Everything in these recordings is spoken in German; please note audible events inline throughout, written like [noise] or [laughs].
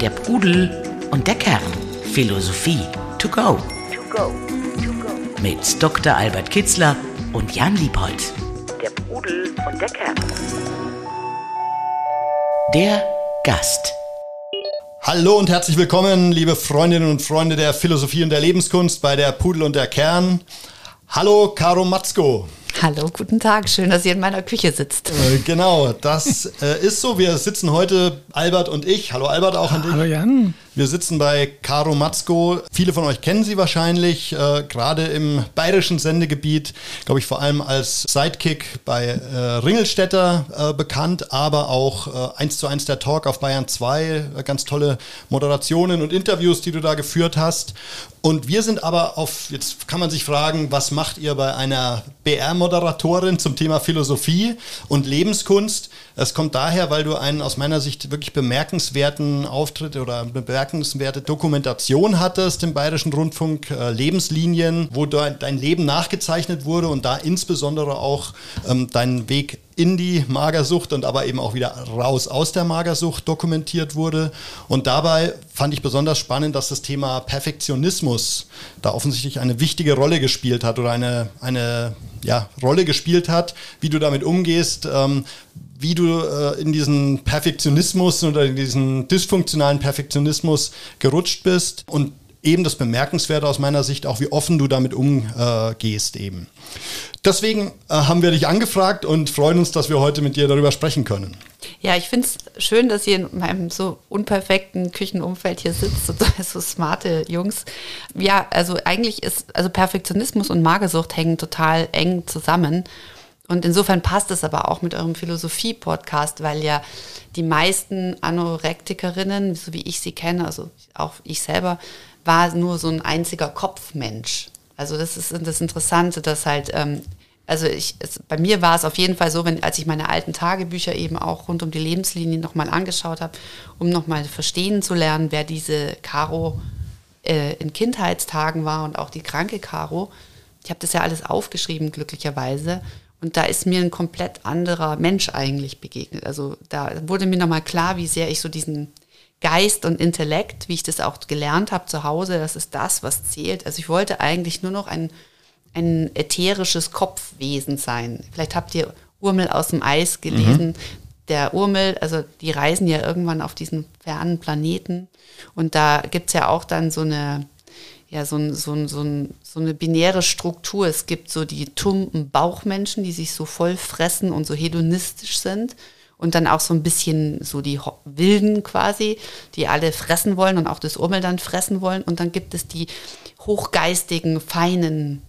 Der Pudel und der Kern. Philosophie to go. Mit Dr. Albert Kitzler und Jan Liebold. Der Pudel und der Kern. Der Gast. Hallo und herzlich willkommen, liebe Freundinnen und Freunde der Philosophie und der Lebenskunst bei der Pudel und der Kern. Hallo, Caro Matzko. Hallo, guten Tag. Schön, dass ihr in meiner Küche sitzt. Äh, genau, das äh, ist so. Wir sitzen heute, Albert und ich. Hallo Albert, auch an dich. Hallo Jan. Wir sitzen bei Caro Matzko. Viele von euch kennen sie wahrscheinlich, äh, gerade im bayerischen Sendegebiet, glaube ich, vor allem als Sidekick bei äh, Ringelstädter äh, bekannt, aber auch äh, eins zu eins der Talk auf Bayern 2. Äh, ganz tolle Moderationen und Interviews, die du da geführt hast. Und wir sind aber auf, jetzt kann man sich fragen, was macht ihr bei einer BR-Moderatorin zum Thema Philosophie und Lebenskunst? Es kommt daher, weil du einen aus meiner Sicht wirklich bemerkenswerten Auftritt oder bemerkenswerte Dokumentation hattest im Bayerischen Rundfunk, äh, Lebenslinien, wo dein, Leben nachgezeichnet wurde und da insbesondere auch ähm, deinen Weg in die Magersucht und aber eben auch wieder raus aus der Magersucht dokumentiert wurde. Und dabei fand ich besonders spannend, dass das Thema Perfektionismus da offensichtlich eine wichtige Rolle gespielt hat oder eine, eine ja, Rolle gespielt hat, wie du damit umgehst, ähm, wie du äh, in diesen Perfektionismus oder in diesen dysfunktionalen Perfektionismus gerutscht bist und eben das Bemerkenswerte aus meiner Sicht auch, wie offen du damit umgehst eben. Deswegen äh, haben wir dich angefragt und freuen uns, dass wir heute mit dir darüber sprechen können. Ja, ich finde es schön, dass ihr in meinem so unperfekten Küchenumfeld hier sitzt und [laughs] so smarte Jungs. Ja, also eigentlich ist, also Perfektionismus und Magersucht hängen total eng zusammen. Und insofern passt es aber auch mit eurem Philosophie-Podcast, weil ja die meisten Anorektikerinnen, so wie ich sie kenne, also auch ich selber, war nur so ein einziger Kopfmensch. Also das ist das Interessante, dass halt, ähm, also ich, es, bei mir war es auf jeden Fall so, wenn, als ich meine alten Tagebücher eben auch rund um die Lebenslinien nochmal angeschaut habe, um nochmal verstehen zu lernen, wer diese Caro äh, in Kindheitstagen war und auch die kranke Caro. Ich habe das ja alles aufgeschrieben, glücklicherweise. Und da ist mir ein komplett anderer Mensch eigentlich begegnet. Also da wurde mir nochmal klar, wie sehr ich so diesen Geist und Intellekt, wie ich das auch gelernt habe zu Hause, das ist das, was zählt. Also ich wollte eigentlich nur noch ein, ein ätherisches Kopfwesen sein. Vielleicht habt ihr Urmel aus dem Eis gelesen. Mhm. Der Urmel, also die reisen ja irgendwann auf diesen fernen Planeten. Und da gibt es ja auch dann so eine ja, so, ein, so, ein, so, ein, so eine binäre Struktur. Es gibt so die tumpen Bauchmenschen, die sich so voll fressen und so hedonistisch sind. Und dann auch so ein bisschen so die Wilden quasi, die alle fressen wollen und auch das Urmel dann fressen wollen. Und dann gibt es die hochgeistigen, feinen,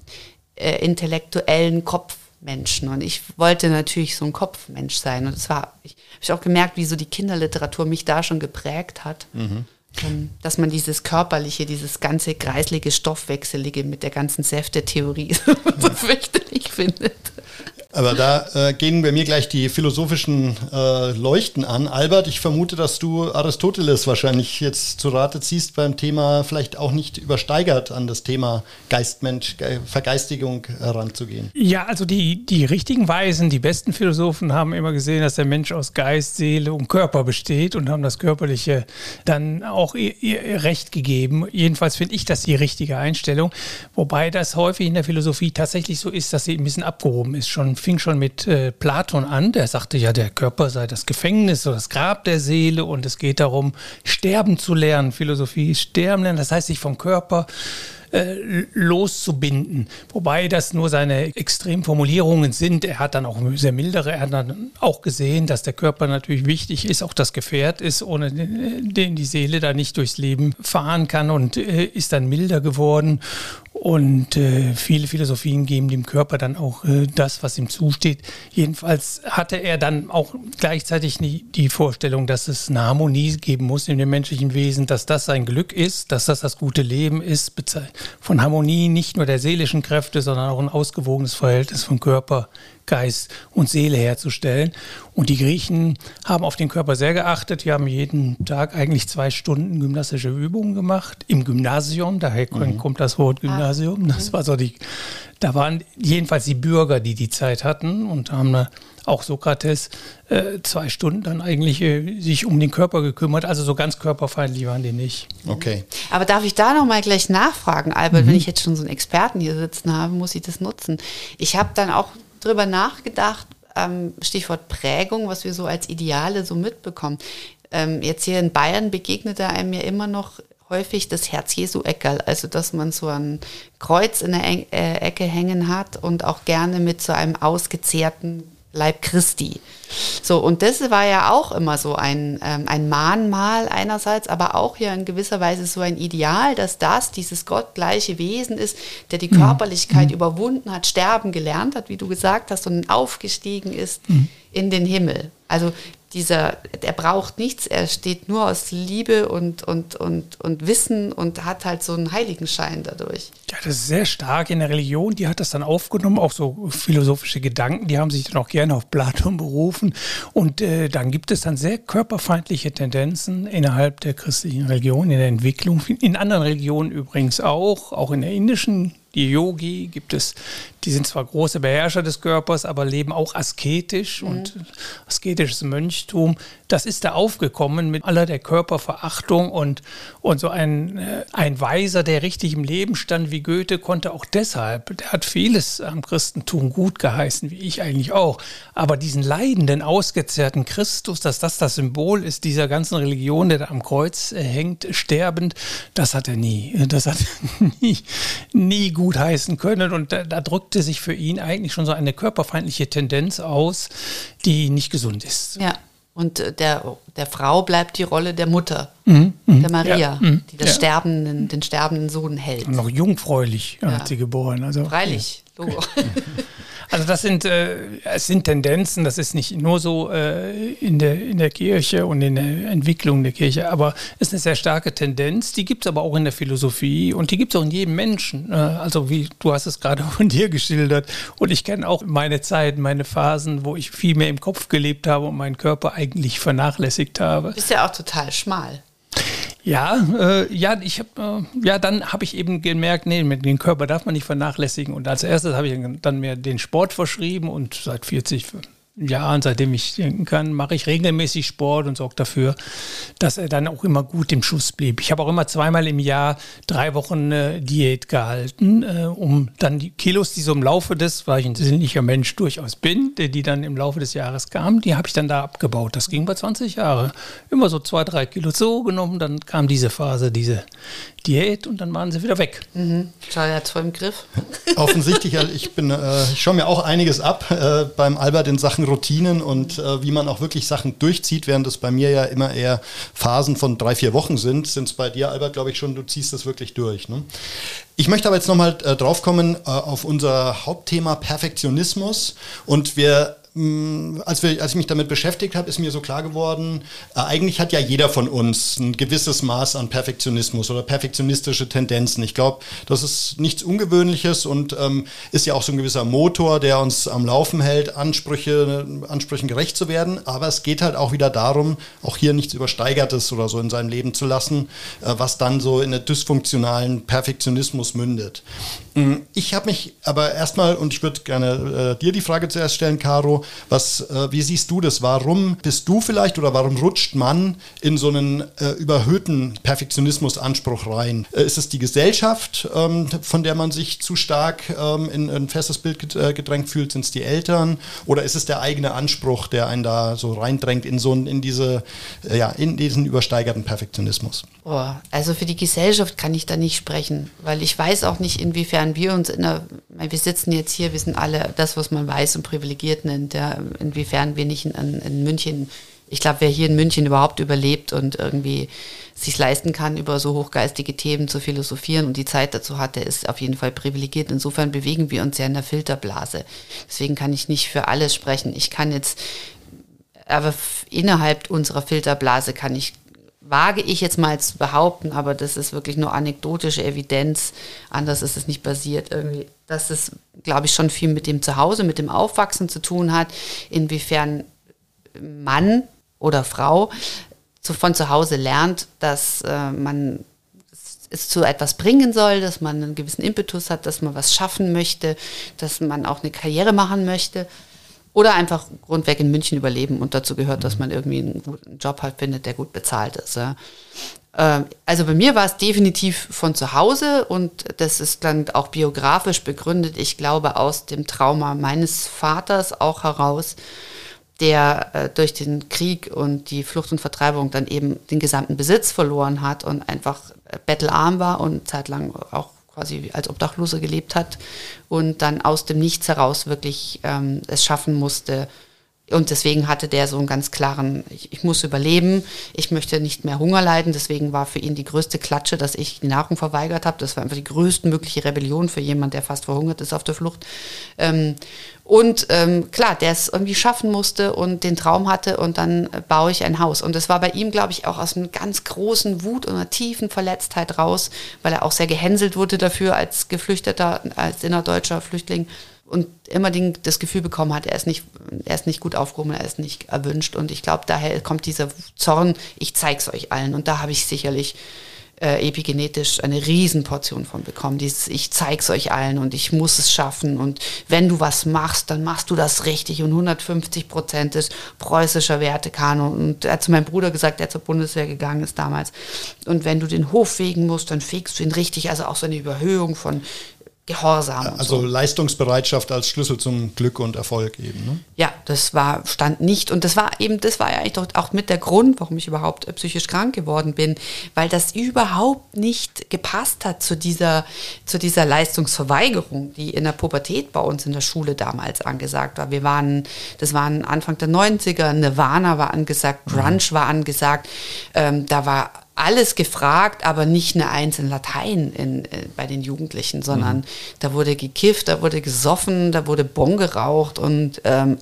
äh, intellektuellen Kopfmenschen. Und ich wollte natürlich so ein Kopfmensch sein. Und das war, ich habe auch gemerkt, wie so die Kinderliteratur mich da schon geprägt hat. Mhm. Ähm, dass man dieses körperliche, dieses ganze kreislige, stoffwechselige mit der ganzen Säfte-Theorie [laughs] so fürchterlich findet. Aber da äh, gehen bei mir gleich die philosophischen äh, Leuchten an. Albert, ich vermute, dass du Aristoteles wahrscheinlich jetzt zu Rate ziehst beim Thema, vielleicht auch nicht übersteigert an das Thema Geistmensch, Ge Vergeistigung heranzugehen. Ja, also die, die richtigen Weisen, die besten Philosophen haben immer gesehen, dass der Mensch aus Geist, Seele und Körper besteht und haben das Körperliche dann auch ihr, ihr Recht gegeben. Jedenfalls finde ich das die richtige Einstellung. Wobei das häufig in der Philosophie tatsächlich so ist, dass sie ein bisschen abgehoben ist, schon fing schon mit äh, Platon an, der sagte ja, der Körper sei das Gefängnis oder das Grab der Seele und es geht darum, sterben zu lernen. Philosophie ist sterben lernen, das heißt sich vom Körper äh, loszubinden. Wobei das nur seine Extremformulierungen sind. Er hat dann auch sehr mildere, er hat dann auch gesehen, dass der Körper natürlich wichtig ist, auch das Gefährt ist, ohne den die Seele da nicht durchs Leben fahren kann und äh, ist dann milder geworden. Und äh, viele Philosophien geben dem Körper dann auch äh, das, was ihm zusteht. Jedenfalls hatte er dann auch gleichzeitig die, die, Vorstellung, dass es eine Harmonie geben muss in dem menschlichen Wesen, dass das sein Glück ist, dass das das gute Leben ist. Von Harmonie nicht nur der seelischen Kräfte, sondern auch ein ausgewogenes Verhältnis von Körper, Geist und Seele herzustellen. Und die Griechen haben auf den Körper sehr geachtet. Die haben jeden Tag eigentlich zwei Stunden gymnastische Übungen gemacht im Gymnasium. Daher mhm. kommt das Wort Gymnasium. Das war so die, da waren jedenfalls die Bürger, die die Zeit hatten und haben eine auch Sokrates äh, zwei Stunden dann eigentlich äh, sich um den Körper gekümmert. Also so ganz körperfeindlich waren die nicht. Okay. Aber darf ich da nochmal gleich nachfragen, Albert, mhm. wenn ich jetzt schon so einen Experten hier sitzen habe, muss ich das nutzen. Ich habe dann auch drüber nachgedacht, ähm, Stichwort Prägung, was wir so als Ideale so mitbekommen. Ähm, jetzt hier in Bayern begegnete einem ja immer noch häufig das Herz Jesu Eckerl, also dass man so ein Kreuz in der äh, Ecke hängen hat und auch gerne mit so einem ausgezehrten Leib Christi. So, und das war ja auch immer so ein, ähm, ein Mahnmal einerseits, aber auch ja in gewisser Weise so ein Ideal, dass das dieses gottgleiche Wesen ist, der die mhm. Körperlichkeit mhm. überwunden hat, sterben gelernt hat, wie du gesagt hast, und aufgestiegen ist mhm. in den Himmel. Also dieser, er braucht nichts, er steht nur aus Liebe und, und, und, und Wissen und hat halt so einen Heiligenschein dadurch. Ja, das ist sehr stark in der Religion, die hat das dann aufgenommen, auch so philosophische Gedanken, die haben sich dann auch gerne auf Platon berufen und äh, dann gibt es dann sehr körperfeindliche Tendenzen innerhalb der christlichen Religion, in der Entwicklung, in anderen Religionen übrigens auch, auch in der indischen die Yogi gibt es, die sind zwar große Beherrscher des Körpers, aber leben auch asketisch mhm. und asketisches Mönchtum. Das ist da aufgekommen mit aller der Körperverachtung und, und so ein, äh, ein Weiser, der richtig im Leben stand wie Goethe, konnte auch deshalb, der hat vieles am Christentum gut geheißen, wie ich eigentlich auch. Aber diesen leidenden, ausgezerrten Christus, dass das das Symbol ist dieser ganzen Religion, der da am Kreuz äh, hängt, sterbend, das hat er nie. Das hat er [laughs] nie, nie gut gut heißen können. Und da, da, drückte sich für ihn eigentlich schon so eine körperfeindliche Tendenz aus, die nicht gesund ist. Ja. Und äh, der, der Frau bleibt die Rolle der Mutter, mhm, mhm. der Maria, ja, mhm, die das ja. sterbenden, den sterbenden Sohn hält. Und noch jungfräulich ja. hat sie geboren. Also, Freilich, Logo. [laughs] Also das sind, äh, es sind Tendenzen, das ist nicht nur so äh, in, der, in der Kirche und in der Entwicklung der Kirche, aber es ist eine sehr starke Tendenz, die gibt es aber auch in der Philosophie und die gibt es auch in jedem Menschen. Äh, also wie du hast es gerade [laughs] von dir geschildert und ich kenne auch meine Zeit, meine Phasen, wo ich viel mehr im Kopf gelebt habe und meinen Körper eigentlich vernachlässigt habe. Du bist ja auch total schmal. Ja, äh, ja, ich habe, äh, ja, dann habe ich eben gemerkt, nee, mit dem Körper darf man nicht vernachlässigen. Und als erstes habe ich dann mir den Sport verschrieben und seit 40, Jahren, seitdem ich denken kann, mache ich regelmäßig Sport und sorge dafür, dass er dann auch immer gut im Schuss blieb. Ich habe auch immer zweimal im Jahr drei Wochen äh, Diät gehalten, äh, um dann die Kilos, die so im Laufe des, weil ich ein sinnlicher Mensch durchaus bin, die, die dann im Laufe des Jahres kamen, die habe ich dann da abgebaut. Das ging bei 20 Jahren. Immer so zwei, drei Kilo so genommen, dann kam diese Phase, diese Diät und dann waren sie wieder weg. Mhm. Schau, er hat voll im Griff. Offensichtlich, ich bin, äh, ich schaue mir auch einiges ab äh, beim Albert in Sachen Routinen und äh, wie man auch wirklich Sachen durchzieht, während es bei mir ja immer eher Phasen von drei, vier Wochen sind, sind es bei dir, Albert, glaube ich schon, du ziehst das wirklich durch. Ne? Ich möchte aber jetzt nochmal äh, draufkommen äh, auf unser Hauptthema Perfektionismus und wir als, wir, als ich mich damit beschäftigt habe, ist mir so klar geworden, äh, eigentlich hat ja jeder von uns ein gewisses Maß an Perfektionismus oder perfektionistische Tendenzen. Ich glaube, das ist nichts Ungewöhnliches und ähm, ist ja auch so ein gewisser Motor, der uns am Laufen hält, Ansprüche, Ansprüchen gerecht zu werden. Aber es geht halt auch wieder darum, auch hier nichts Übersteigertes oder so in seinem Leben zu lassen, äh, was dann so in einen dysfunktionalen Perfektionismus mündet. Mm, ich habe mich aber erstmal, und ich würde gerne äh, dir die Frage zuerst stellen, Caro, was, äh, wie siehst du das? Warum bist du vielleicht oder warum rutscht man in so einen äh, überhöhten Perfektionismusanspruch rein? Äh, ist es die Gesellschaft, ähm, von der man sich zu stark ähm, in, in, ein festes Bild äh, gedrängt fühlt? Sind es die Eltern? Oder ist es der eigene Anspruch, der einen da so reindrängt in so in diese, äh, ja, in diesen übersteigerten Perfektionismus? Oh, also für die Gesellschaft kann ich da nicht sprechen, weil ich weiß auch nicht, inwiefern wir uns in der, wir sitzen jetzt hier, wir sind alle das, was man weiß und privilegiert nennt ja, inwiefern wir nicht in, in München, ich glaube, wer hier in München überhaupt überlebt und irgendwie sich leisten kann, über so hochgeistige Themen zu philosophieren und die Zeit dazu hat, der ist auf jeden Fall privilegiert. Insofern bewegen wir uns ja in der Filterblase. Deswegen kann ich nicht für alles sprechen. Ich kann jetzt, aber innerhalb unserer Filterblase kann ich wage ich jetzt mal zu behaupten, aber das ist wirklich nur anekdotische Evidenz, anders ist es nicht basiert irgendwie, dass es, glaube ich, schon viel mit dem Zuhause, mit dem Aufwachsen zu tun hat, inwiefern Mann oder Frau zu, von zu Hause lernt, dass äh, man es zu etwas bringen soll, dass man einen gewissen Impetus hat, dass man was schaffen möchte, dass man auch eine Karriere machen möchte Oder einfach grundweg in München überleben und dazu gehört, dass man irgendwie einen guten Job halt findet, der gut bezahlt ist. Ja. Ähm, also bei mir war es definitiv von zu Hause und das ist dann auch biografisch begründet, ich glaube, aus dem Trauma meines Vaters auch heraus, der äh, durch den Krieg und die Flucht und Vertreibung dann eben den gesamten Besitz verloren hat und einfach äh, bettelarm war und zeitlang auch quasi als Obdachloser gelebt hat und dann aus dem Nichts heraus wirklich ähm, es schaffen musste. Und deswegen hatte der so einen ganz klaren, ich, ich, muss überleben, ich möchte nicht mehr Hunger leiden. Deswegen war für ihn die größte Klatsche, dass ich die Nahrung verweigert habe. Das war einfach die größtmögliche Rebellion für jemanden, der fast verhungert ist auf der Flucht. Ähm, und ähm, klar, der es irgendwie schaffen musste und den Traum hatte und dann äh, baue ich ein Haus. Und das war bei ihm, glaube ich, auch aus einer ganz großen Wut und einer tiefen Verletztheit raus, weil er auch sehr gehänselt wurde dafür als Geflüchteter, als innerdeutscher Flüchtling und immer den, das Gefühl bekommen hat, er ist nicht, er ist nicht gut aufgehoben, er ist nicht erwünscht. Und ich glaube, daher kommt dieser Zorn, ich zeig's euch allen. Und da habe ich sicherlich äh, epigenetisch eine Riesenportion von bekommen. Dieses, ich zeig's euch allen und ich muss es schaffen. Und wenn du was machst, dann machst du das richtig. Und 150 Prozent ist preußischer Wertekanon. Und er hat zu meinem Bruder gesagt, der zur Bundeswehr gegangen ist damals. Und wenn du den Hof fegen musst, dann fegst du ihn richtig. Also auch so eine Überhöhung von Gehorsam. Also so. Leistungsbereitschaft als Schlüssel zum Glück und Erfolg eben. Ne? Ja, das war stand nicht und das war eben, das war ja eigentlich doch auch mit der Grund, warum ich überhaupt äh, psychisch krank geworden bin, weil das überhaupt nicht gepasst hat zu dieser zu dieser Leistungsverweigerung, die in der Pubertät bei uns in der Schule damals angesagt war. Wir waren, das waren Anfang der 90er, Nirvana war angesagt, Grunge mhm. war angesagt, ähm, da war alles gefragt, aber nicht eine Eins in Latein in, äh, bei den Jugendlichen, sondern mhm. da wurde gekifft, da wurde gesoffen, da wurde Bon geraucht und ähm,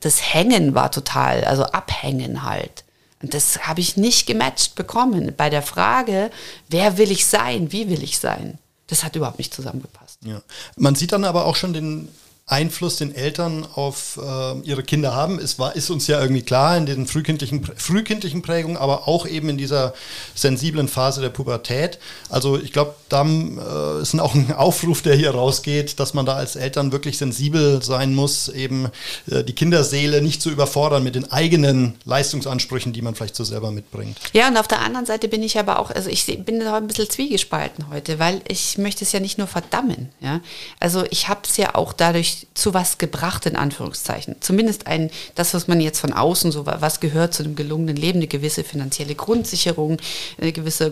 das Hängen war total, also Abhängen halt. Und das habe ich nicht gematcht bekommen. Bei der Frage, wer will ich sein, wie will ich sein, das hat überhaupt nicht zusammengepasst. Ja. Man sieht dann aber auch schon den Einfluss den Eltern auf äh, ihre Kinder haben, ist, war, ist uns ja irgendwie klar in diesen frühkindlichen, frühkindlichen Prägungen, aber auch eben in dieser sensiblen Phase der Pubertät. Also ich glaube, da äh, ist auch ein Aufruf, der hier rausgeht, dass man da als Eltern wirklich sensibel sein muss, eben äh, die Kinderseele nicht zu überfordern mit den eigenen Leistungsansprüchen, die man vielleicht so selber mitbringt. Ja, und auf der anderen Seite bin ich aber auch, also ich bin da ein bisschen zwiegespalten heute, weil ich möchte es ja nicht nur verdammen. Ja? Also ich habe es ja auch dadurch zu was gebracht, in Anführungszeichen. Zumindest ein, das, was man jetzt von außen so, was gehört zu einem gelungenen Leben, eine gewisse finanzielle Grundsicherung, eine gewisse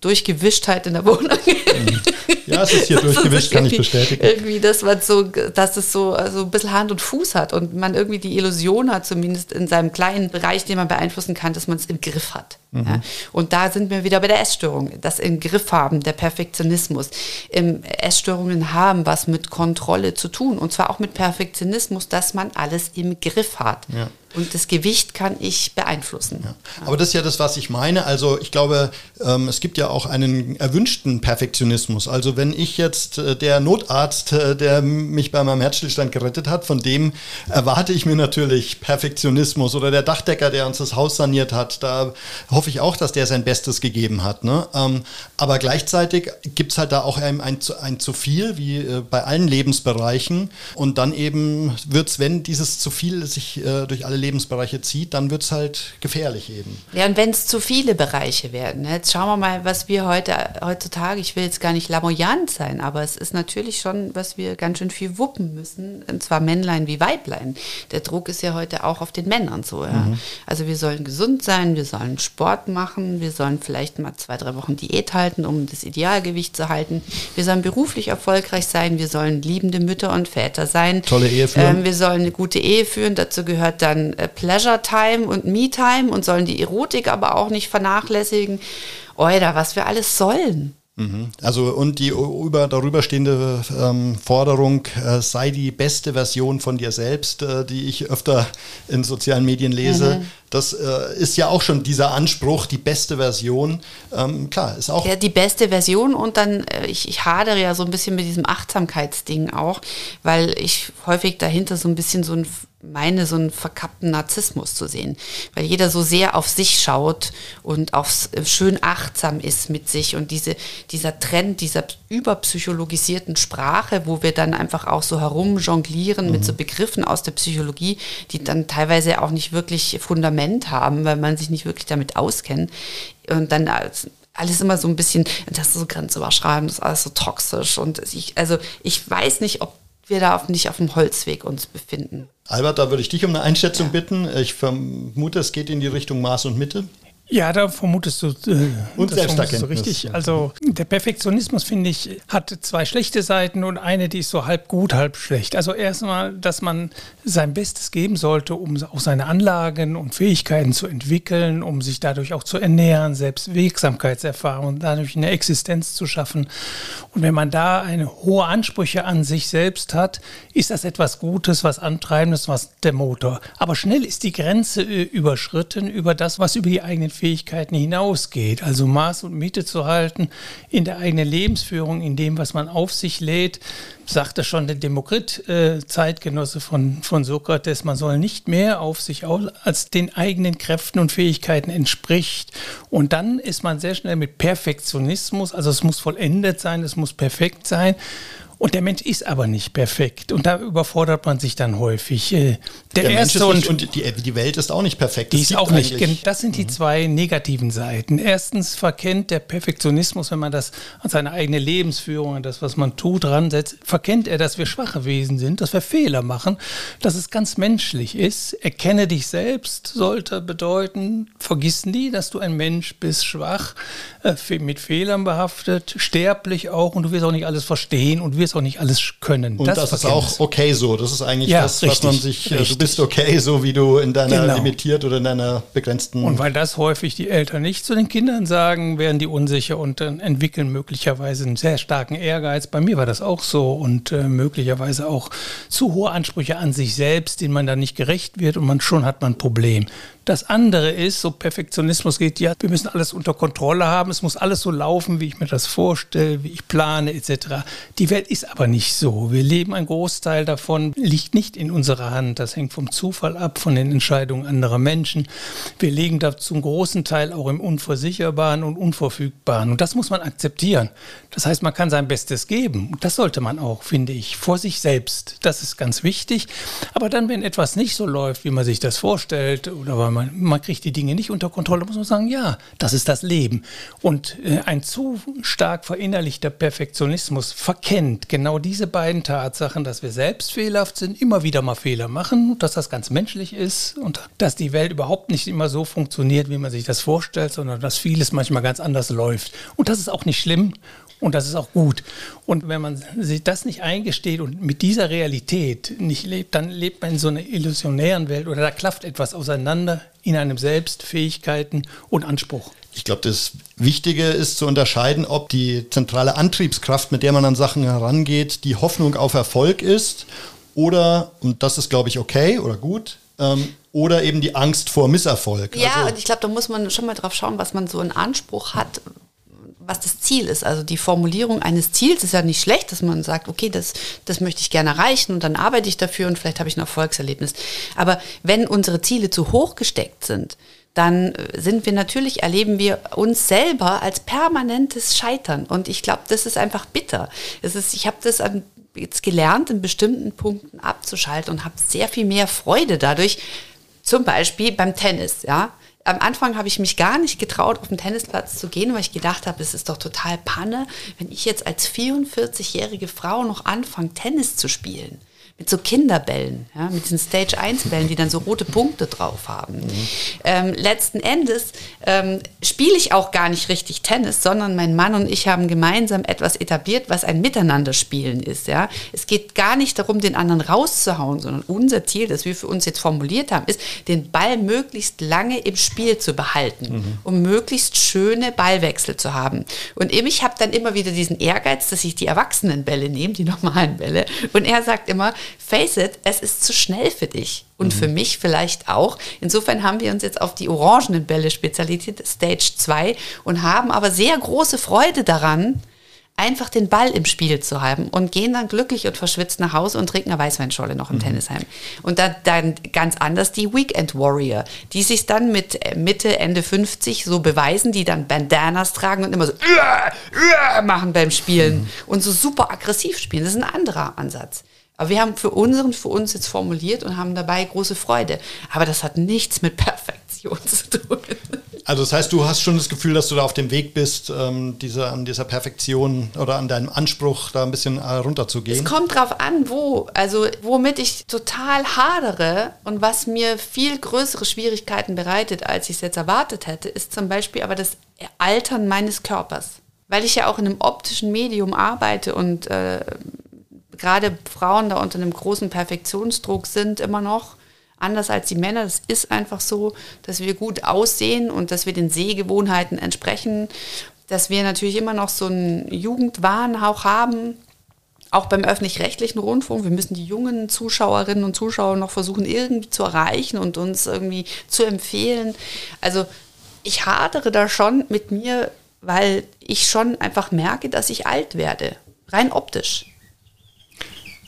Durchgewischtheit in der [laughs] Wohnung. Ja, es ist hier [laughs] durchgewischt, kann ich bestätigen. Irgendwie, dass man so, dass es so also ein bisschen Hand und Fuß hat und man irgendwie die Illusion hat, zumindest in seinem kleinen Bereich, den man beeinflussen kann, dass man es im Griff hat. Mhm. Ja? Und da sind wir wieder bei der Essstörung. Das im Griff haben, der Perfektionismus. Im Essstörungen haben was mit Kontrolle zu tun. Und zwar auch mit Perfektionismus, dass man alles im Griff hat. Ja. Und das Gewicht kann ich beeinflussen. Ja. Aber das ist ja das, was ich meine. Also ich glaube, ähm, es gibt ja auch einen erwünschten Perfektionismus. Also wenn ich jetzt äh, der Notarzt, äh, der mich bei meinem Herzstillstand gerettet hat, von dem erwarte ich mir natürlich Perfektionismus. Oder der Dachdecker, der uns das Haus saniert hat, da hoffe ich auch, dass der sein Bestes gegeben hat. Ne? Ähm, aber gleichzeitig gibt es halt da auch ein, ein, ein zu viel, wie äh, bei allen Lebensbereichen. Und dann eben wird es, wenn dieses zu viel sich durch alle Lebensbereiche zieht, dann wird es halt gefährlich eben. Ja, und wenn es zu viele Bereiche werden. Ne? Jetzt schauen wir mal, was wir heute, heutzutage, ich will jetzt gar nicht lamoyant sein, aber es ist natürlich schon, was wir ganz schön viel wuppen müssen, und zwar Männlein wie Weiblein. Der Druck ist ja heute auch auf den Männern so. Ja? Mhm. Also wir sollen gesund sein, wir sollen Sport machen, wir sollen vielleicht mal zwei, drei Wochen Diät halten, um das Idealgewicht zu halten. Wir sollen beruflich erfolgreich sein, wir sollen liebende Mütter und Väter sein. Tolle Ehe führen. Ähm, wir sollen eine gute Ehe führen, dazu gehört dann äh, Pleasure Time und Me Time und sollen die Erotik aber auch nicht vernachlässigen. Oida, was wir alles sollen. Mhm. Also und die über, darüber stehende ähm, Forderung, äh, sei die beste Version von dir selbst, äh, die ich öfter in sozialen Medien lese, mhm. Das äh, ist ja auch schon dieser Anspruch, die beste Version. Ähm, klar, ist auch. Ja, die beste Version und dann, äh, ich, ich hadere ja so ein bisschen mit diesem Achtsamkeitsding auch, weil ich häufig dahinter so ein bisschen so ein meine, so einen verkappten Narzissmus zu sehen, weil jeder so sehr auf sich schaut und auch schön achtsam ist mit sich und diese, dieser Trend dieser überpsychologisierten Sprache, wo wir dann einfach auch so herumjonglieren mhm. mit so Begriffen aus der Psychologie, die dann teilweise auch nicht wirklich Fundament haben, weil man sich nicht wirklich damit auskennt und dann alles immer so ein bisschen, das ist so grenzüberschreitend, das ist alles so toxisch und ich, also ich weiß nicht, ob wir da auf, nicht auf dem Holzweg uns befinden. Albert, da würde ich dich um eine Einschätzung ja. bitten. Ich vermute, es geht in die Richtung Maß und Mitte. Ja, da vermutest du, äh, und Selbsterkenntnis. So richtig. Also der Perfektionismus, finde ich, hat zwei schlechte Seiten und eine, die ist so halb gut, halb schlecht. Also erstmal, dass man sein Bestes geben sollte, um auch seine Anlagen und Fähigkeiten zu entwickeln, um sich dadurch auch zu ernähren, selbst Wirksamkeitserfahrung, dadurch eine Existenz zu schaffen. Und wenn man da eine hohe Ansprüche an sich selbst hat, ist das etwas Gutes, was Antreibendes, was der Motor. Aber schnell ist die Grenze äh, überschritten über das, was über die eigenen Fähigkeiten hinausgeht. Also Maß und Mitte zu halten in der eigenen Lebensführung, in dem, was man auf sich lädt, sagte schon der Demokrit, äh, Zeitgenosse von, von Sokrates, man soll nicht mehr auf sich als den eigenen Kräften und Fähigkeiten entspricht. Und dann ist man sehr schnell mit Perfektionismus, also es muss vollendet sein, es muss perfekt sein. Und der Mensch ist aber nicht perfekt. Und da überfordert man sich dann häufig. Äh, der, der erste und, und die, die, Welt ist auch nicht perfekt. Die ist auch nicht. Das sind die mhm. zwei negativen Seiten. Erstens verkennt der Perfektionismus, wenn man das an seine eigene Lebensführung, an das, was man tut, ransetzt, verkennt er, dass wir schwache Wesen sind, dass wir Fehler machen, dass es ganz menschlich ist. Erkenne dich selbst sollte bedeuten, vergiss nie, dass du ein Mensch bist, schwach, äh, mit Fehlern behaftet, sterblich auch und du wirst auch nicht alles verstehen und wirst es auch nicht alles können. Und das, das ist auch okay so. Das ist eigentlich ja, das, richtig, was man sich, richtig. du bist okay so, wie du in deiner genau. limitiert oder in deiner begrenzten. Und weil das häufig die Eltern nicht zu den Kindern sagen, werden die unsicher und dann entwickeln möglicherweise einen sehr starken Ehrgeiz. Bei mir war das auch so und äh, möglicherweise auch zu hohe Ansprüche an sich selbst, denen man dann nicht gerecht wird und man schon hat man ein Problem. Das andere ist, so Perfektionismus geht, ja, wir müssen alles unter Kontrolle haben, es muss alles so laufen, wie ich mir das vorstelle, wie ich plane etc. Die Welt ist aber nicht so. Wir leben, ein Großteil davon liegt nicht in unserer Hand. Das hängt vom Zufall ab, von den Entscheidungen anderer Menschen. Wir legen da zum großen Teil auch im Unversicherbaren und Unverfügbaren. Und das muss man akzeptieren. Das heißt, man kann sein Bestes geben. Und das sollte man auch, finde ich, vor sich selbst. Das ist ganz wichtig. Aber dann, wenn etwas nicht so läuft, wie man sich das vorstellt oder man, man kriegt die Dinge nicht unter Kontrolle, muss man sagen, ja, das ist das Leben. Und äh, ein zu stark verinnerlichter Perfektionismus verkennt genau diese beiden Tatsachen, dass wir selbst fehlerhaft sind, immer wieder mal Fehler machen, dass das ganz menschlich ist und dass die Welt überhaupt nicht immer so funktioniert, wie man sich das vorstellt, sondern dass vieles manchmal ganz anders läuft. Und das ist auch nicht schlimm und das ist auch gut. Und wenn man sich das nicht eingesteht und mit dieser Realität nicht lebt, dann lebt man in so einer illusionären Welt oder da klafft etwas auseinander in einem selbst, Fähigkeiten und Anspruch. Ich glaube, das Wichtige ist zu unterscheiden, ob die zentrale Antriebskraft, mit der man an Sachen herangeht, die Hoffnung auf Erfolg ist oder, und das ist, glaube ich, okay oder gut, ähm, oder eben die Angst vor Misserfolg. Ja, also, und ich glaube, da muss man schon mal drauf schauen, was man so einen Anspruch hat, was das Ziel ist. Also die Formulierung eines Ziels ist ja nicht schlecht, dass man sagt, okay, das, das möchte ich gerne erreichen und dann arbeite ich dafür und vielleicht habe ich ein Erfolgserlebnis. Aber wenn unsere Ziele zu hoch gesteckt sind, dann sind wir natürlich, erleben wir uns selber als permanentes Scheitern. Und ich glaube, das ist einfach bitter. Es ist, ich habe das jetzt gelernt, in bestimmten Punkten abzuschalten und habe sehr viel mehr Freude dadurch. Zum Beispiel beim Tennis, ja am Anfang habe ich mich gar nicht getraut, auf den Tennisplatz zu gehen, weil ich gedacht habe, es ist doch total Panne, wenn ich jetzt als 44-jährige Frau noch anfange, Tennis zu spielen mit so Kinderbällen, ja, mit diesen Stage 1 Bällen, die dann so rote Punkte drauf haben. Mhm. Ähm, letzten Endes ähm, spiele ich auch gar nicht richtig Tennis, sondern mein Mann und ich haben gemeinsam etwas etabliert, was ein Miteinanderspielen ist. Ja. Es geht gar nicht darum, den anderen rauszuhauen, sondern unser Ziel, das wir für uns jetzt formuliert haben, ist, den Ball möglichst lange im Spiel zu behalten, mhm. um möglichst schöne Ballwechsel zu haben. Und ich habe dann immer wieder diesen Ehrgeiz, dass ich die erwachsenen Bälle nehme, die normalen Bälle. Und er sagt immer, face it, es ist zu schnell für dich und mhm. für mich vielleicht auch. Insofern haben wir uns jetzt auf die orangenen Bälle spezialisiert, Stage 2, und haben aber sehr große Freude daran, einfach den Ball im Spiel zu haben und gehen dann glücklich und verschwitzt nach Hause und trinken eine Weißweinscholle noch im mhm. Tennisheim. Und dann, dann ganz anders die Weekend Warrior, die sich dann mit Mitte, Ende 50 so beweisen, die dann Bandanas tragen und immer so [laughs] machen beim Spielen mhm. und so super aggressiv spielen. Das ist ein anderer Ansatz. Aber wir haben für unseren, für uns jetzt formuliert und haben dabei große Freude. Aber das hat nichts mit Perfektion zu tun. Also das heißt, du hast schon das Gefühl, dass du da auf dem Weg bist, ähm, diese, an dieser Perfektion oder an deinem Anspruch da ein bisschen äh, runterzugehen? Es kommt drauf an, wo. Also womit ich total hadere und was mir viel größere Schwierigkeiten bereitet, als ich es jetzt erwartet hätte, ist zum Beispiel aber das Altern meines Körpers. Weil ich ja auch in einem optischen Medium arbeite und äh, gerade Frauen da unter einem großen Perfektionsdruck sind immer noch anders als die Männer. Das ist einfach so, dass wir gut aussehen und dass wir den Sehgewohnheiten entsprechen, dass wir natürlich immer noch so einen Jugendwahnhauch haben, auch beim öffentlich-rechtlichen Rundfunk. Wir müssen die jungen Zuschauerinnen und Zuschauer noch versuchen, irgendwie zu erreichen und uns irgendwie zu empfehlen. Also ich hadere da schon mit mir, weil ich schon einfach merke, dass ich alt werde, rein optisch.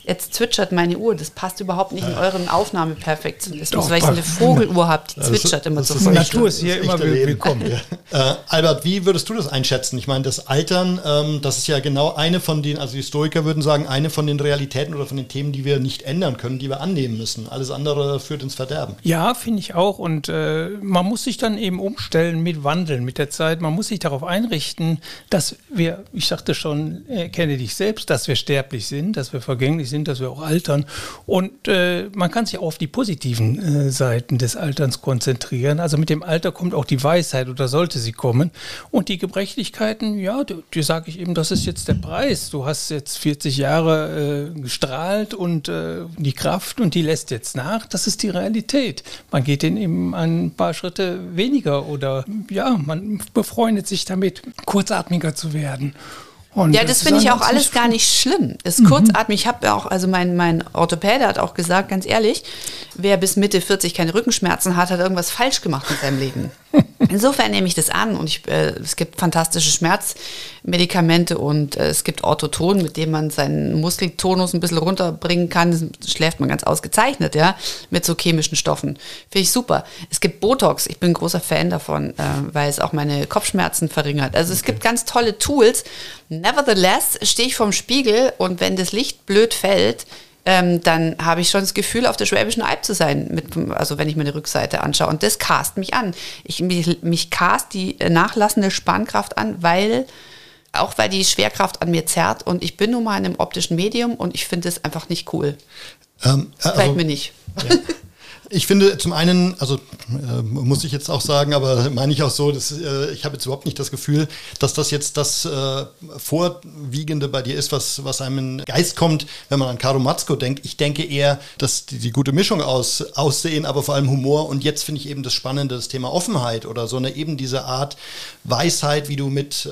Jetzt zwitschert meine Uhr, das passt überhaupt nicht in euren Aufnahmeperfektionismus, weil ich so eine Vogeluhr habe, die zwitschert immer so Die Natur ist hier immer willkommen. [laughs] Ja. Äh, Albert, wie würdest du das einschätzen? Ich meine, das Altern, ähm, das ist ja genau eine von den, also Historiker würden sagen, eine von den Realitäten oder von den Themen, die wir nicht ändern können, die wir annehmen müssen. Alles andere führt ins Verderben. Ja, finde ich auch. Und äh, man muss sich dann eben umstellen mit Wandeln, mit der Zeit. Man muss sich darauf einrichten, dass wir, ich sagte schon, äh, kenne dich selbst, dass wir sterblich sind, dass wir vergänglich sind sind, dass wir auch altern. Und äh, man kann sich auch auf die positiven äh, Seiten des Alterns konzentrieren. Also mit dem Alter kommt auch die Weisheit oder sollte sie kommen. Und die Gebrechlichkeiten, ja, dir sage ich eben, das ist jetzt der Preis. Du hast jetzt 40 Jahre äh, gestrahlt und äh, die Kraft und die lässt jetzt nach. Das ist die Realität. Man geht den eben ein paar Schritte weniger oder ja, man befreundet sich damit, kurzatmiger zu werden. Und ja, das, das finde ich auch alles gar nicht schlimm. Ist mhm. kurzatmig. Ich habe auch, also mein, mein Orthopäde hat auch gesagt, ganz ehrlich, wer bis Mitte 40 keine Rückenschmerzen hat, hat irgendwas falsch gemacht in seinem Leben. Insofern nehme ich das an und ich, äh, es gibt fantastische Schmerzmedikamente und äh, es gibt Orthoton, mit dem man seinen Muskeltonus ein bisschen runterbringen kann. Das schläft man ganz ausgezeichnet, ja, mit so chemischen Stoffen. Finde ich super. Es gibt Botox, ich bin ein großer Fan davon, äh, weil es auch meine Kopfschmerzen verringert. Also es gibt ganz tolle Tools. Nevertheless stehe ich vorm Spiegel und wenn das Licht blöd fällt, ähm, dann habe ich schon das Gefühl, auf der Schwäbischen Alb zu sein, mit, also wenn ich mir eine Rückseite anschaue. Und das cast mich an. Ich, mich, mich cast die nachlassende Spannkraft an, weil auch weil die Schwerkraft an mir zerrt und ich bin nun mal in einem optischen Medium und ich finde es einfach nicht cool. Ähm, also, Gefällt mir nicht. Ja. [laughs] Ich finde zum einen, also äh, muss ich jetzt auch sagen, aber meine ich auch so, dass, äh, ich habe jetzt überhaupt nicht das Gefühl, dass das jetzt das äh, Vorwiegende bei dir ist, was, was einem in den Geist kommt, wenn man an Caro Matzko denkt. Ich denke eher, dass die, die gute Mischung aus Aussehen, aber vor allem Humor und jetzt finde ich eben das Spannende, das Thema Offenheit oder so eine eben diese Art Weisheit, wie du mit äh,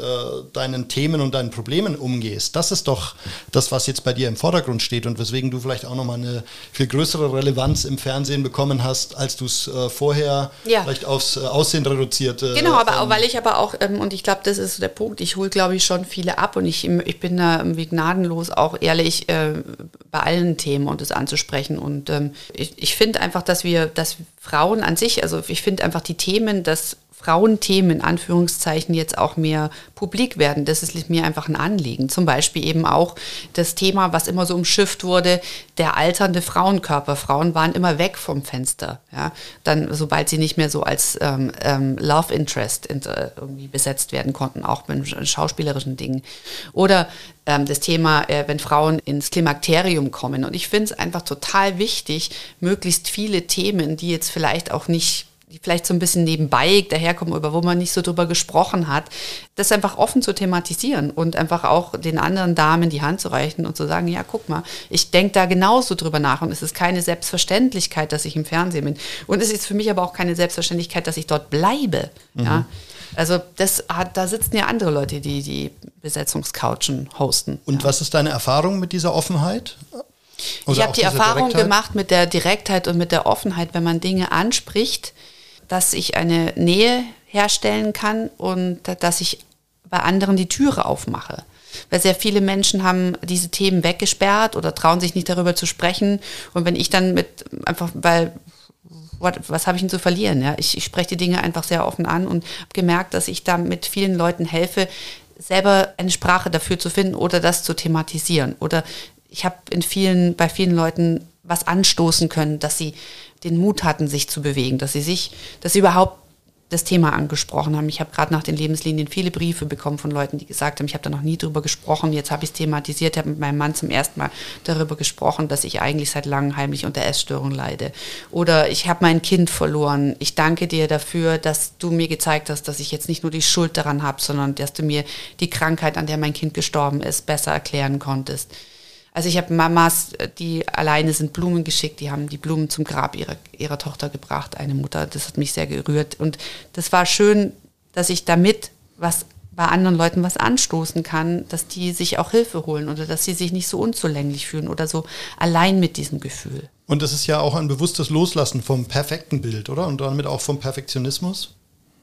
deinen Themen und deinen Problemen umgehst. Das ist doch das, was jetzt bei dir im Vordergrund steht und weswegen du vielleicht auch nochmal eine viel größere Relevanz im Fernsehen bekommst bekommen hast, als du es äh, vorher ja. vielleicht aufs äh, Aussehen reduzierte. Genau, aber ähm, weil ich aber auch, ähm, und ich glaube, das ist so der Punkt, ich hole, glaube ich, schon viele ab und ich, ich bin da irgendwie gnadenlos auch ehrlich äh, bei allen Themen und es anzusprechen. Und ähm, ich, ich finde einfach, dass wir, dass Frauen an sich, also ich finde einfach die Themen, dass Frauenthemen in Anführungszeichen jetzt auch mehr publik werden. Das ist mir einfach ein Anliegen. Zum Beispiel eben auch das Thema, was immer so umschifft wurde, der alternde Frauenkörper. Frauen waren immer weg vom Fenster. Ja? Dann, sobald sie nicht mehr so als ähm, ähm, Love Interest in, äh, irgendwie besetzt werden konnten, auch mit schauspielerischen Dingen. Oder ähm, das Thema, äh, wenn Frauen ins Klimakterium kommen. Und ich finde es einfach total wichtig, möglichst viele Themen, die jetzt vielleicht auch nicht die vielleicht so ein bisschen nebenbei daherkommen, über wo man nicht so drüber gesprochen hat, das einfach offen zu thematisieren und einfach auch den anderen Damen die Hand zu reichen und zu sagen, ja, guck mal, ich denke da genauso drüber nach und es ist keine Selbstverständlichkeit, dass ich im Fernsehen bin. Und es ist für mich aber auch keine Selbstverständlichkeit, dass ich dort bleibe. Mhm. Ja. Also das hat, da sitzen ja andere Leute, die die Besetzungscouchen hosten. Und ja. was ist deine Erfahrung mit dieser Offenheit? Oder ich habe die Erfahrung Direktheit? gemacht mit der Direktheit und mit der Offenheit, wenn man Dinge anspricht, dass ich eine Nähe herstellen kann und dass ich bei anderen die Türe aufmache. Weil sehr viele Menschen haben diese Themen weggesperrt oder trauen sich nicht darüber zu sprechen. Und wenn ich dann mit einfach, weil what, was habe ich denn zu verlieren? Ja? Ich, ich spreche die Dinge einfach sehr offen an und habe gemerkt, dass ich da mit vielen Leuten helfe, selber eine Sprache dafür zu finden oder das zu thematisieren. Oder ich habe in vielen, bei vielen Leuten was anstoßen können, dass sie den Mut hatten, sich zu bewegen, dass sie sich, dass sie überhaupt das Thema angesprochen haben. Ich habe gerade nach den Lebenslinien viele Briefe bekommen von Leuten, die gesagt haben, ich habe da noch nie drüber gesprochen, jetzt habe ich es thematisiert, habe mit meinem Mann zum ersten Mal darüber gesprochen, dass ich eigentlich seit langem heimlich unter Essstörung leide. Oder ich habe mein Kind verloren. Ich danke dir dafür, dass du mir gezeigt hast, dass ich jetzt nicht nur die Schuld daran habe, sondern dass du mir die Krankheit, an der mein Kind gestorben ist, besser erklären konntest. Also ich habe Mamas, die alleine sind, Blumen geschickt, die haben die Blumen zum Grab ihrer, ihrer Tochter gebracht, eine Mutter. Das hat mich sehr gerührt. Und das war schön, dass ich damit was bei anderen Leuten was anstoßen kann, dass die sich auch Hilfe holen oder dass sie sich nicht so unzulänglich fühlen oder so allein mit diesem Gefühl. Und das ist ja auch ein bewusstes Loslassen vom perfekten Bild, oder? Und damit auch vom Perfektionismus?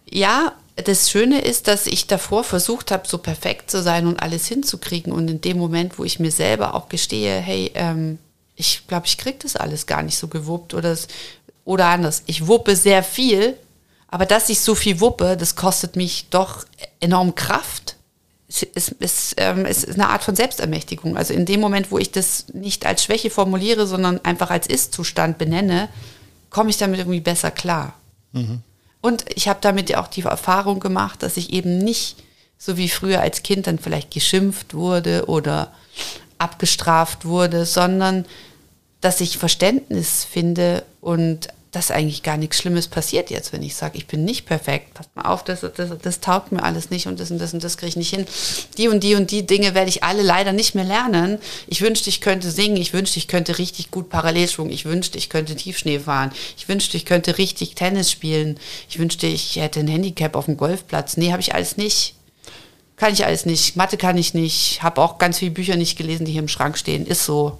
Ja, das Schöne ist, dass ich davor versucht habe, so perfekt zu sein und alles hinzukriegen. Und in dem Moment, wo ich mir selber auch gestehe, hey, ähm, ich glaube, ich kriege das alles gar nicht so gewuppt oder, oder anders. Ich wuppe sehr viel, aber dass ich so viel wuppe, das kostet mich doch enorm Kraft. Es ist, es, ähm, es ist eine Art von Selbstermächtigung. Also in dem Moment, wo ich das nicht als Schwäche formuliere, sondern einfach als Ist-Zustand benenne, komme ich damit irgendwie besser klar. Mhm. Und ich habe damit ja auch die Erfahrung gemacht, dass ich eben nicht so wie früher als Kind dann vielleicht geschimpft wurde oder abgestraft wurde, sondern dass ich Verständnis finde und dass eigentlich gar nichts Schlimmes passiert jetzt, wenn ich sage, ich bin nicht perfekt. Passt mal auf, das, das, das taugt mir alles nicht und das und das und das kriege ich nicht hin. Die und die und die Dinge werde ich alle leider nicht mehr lernen. Ich wünschte, ich könnte singen. Ich wünschte, ich könnte richtig gut Parallelschwung. Ich wünschte, ich könnte Tiefschnee fahren. Ich wünschte, ich könnte richtig Tennis spielen. Ich wünschte, ich hätte ein Handicap auf dem Golfplatz. Nee, habe ich alles nicht. Kann ich alles nicht. Mathe kann ich nicht. Habe auch ganz viele Bücher nicht gelesen, die hier im Schrank stehen. Ist so.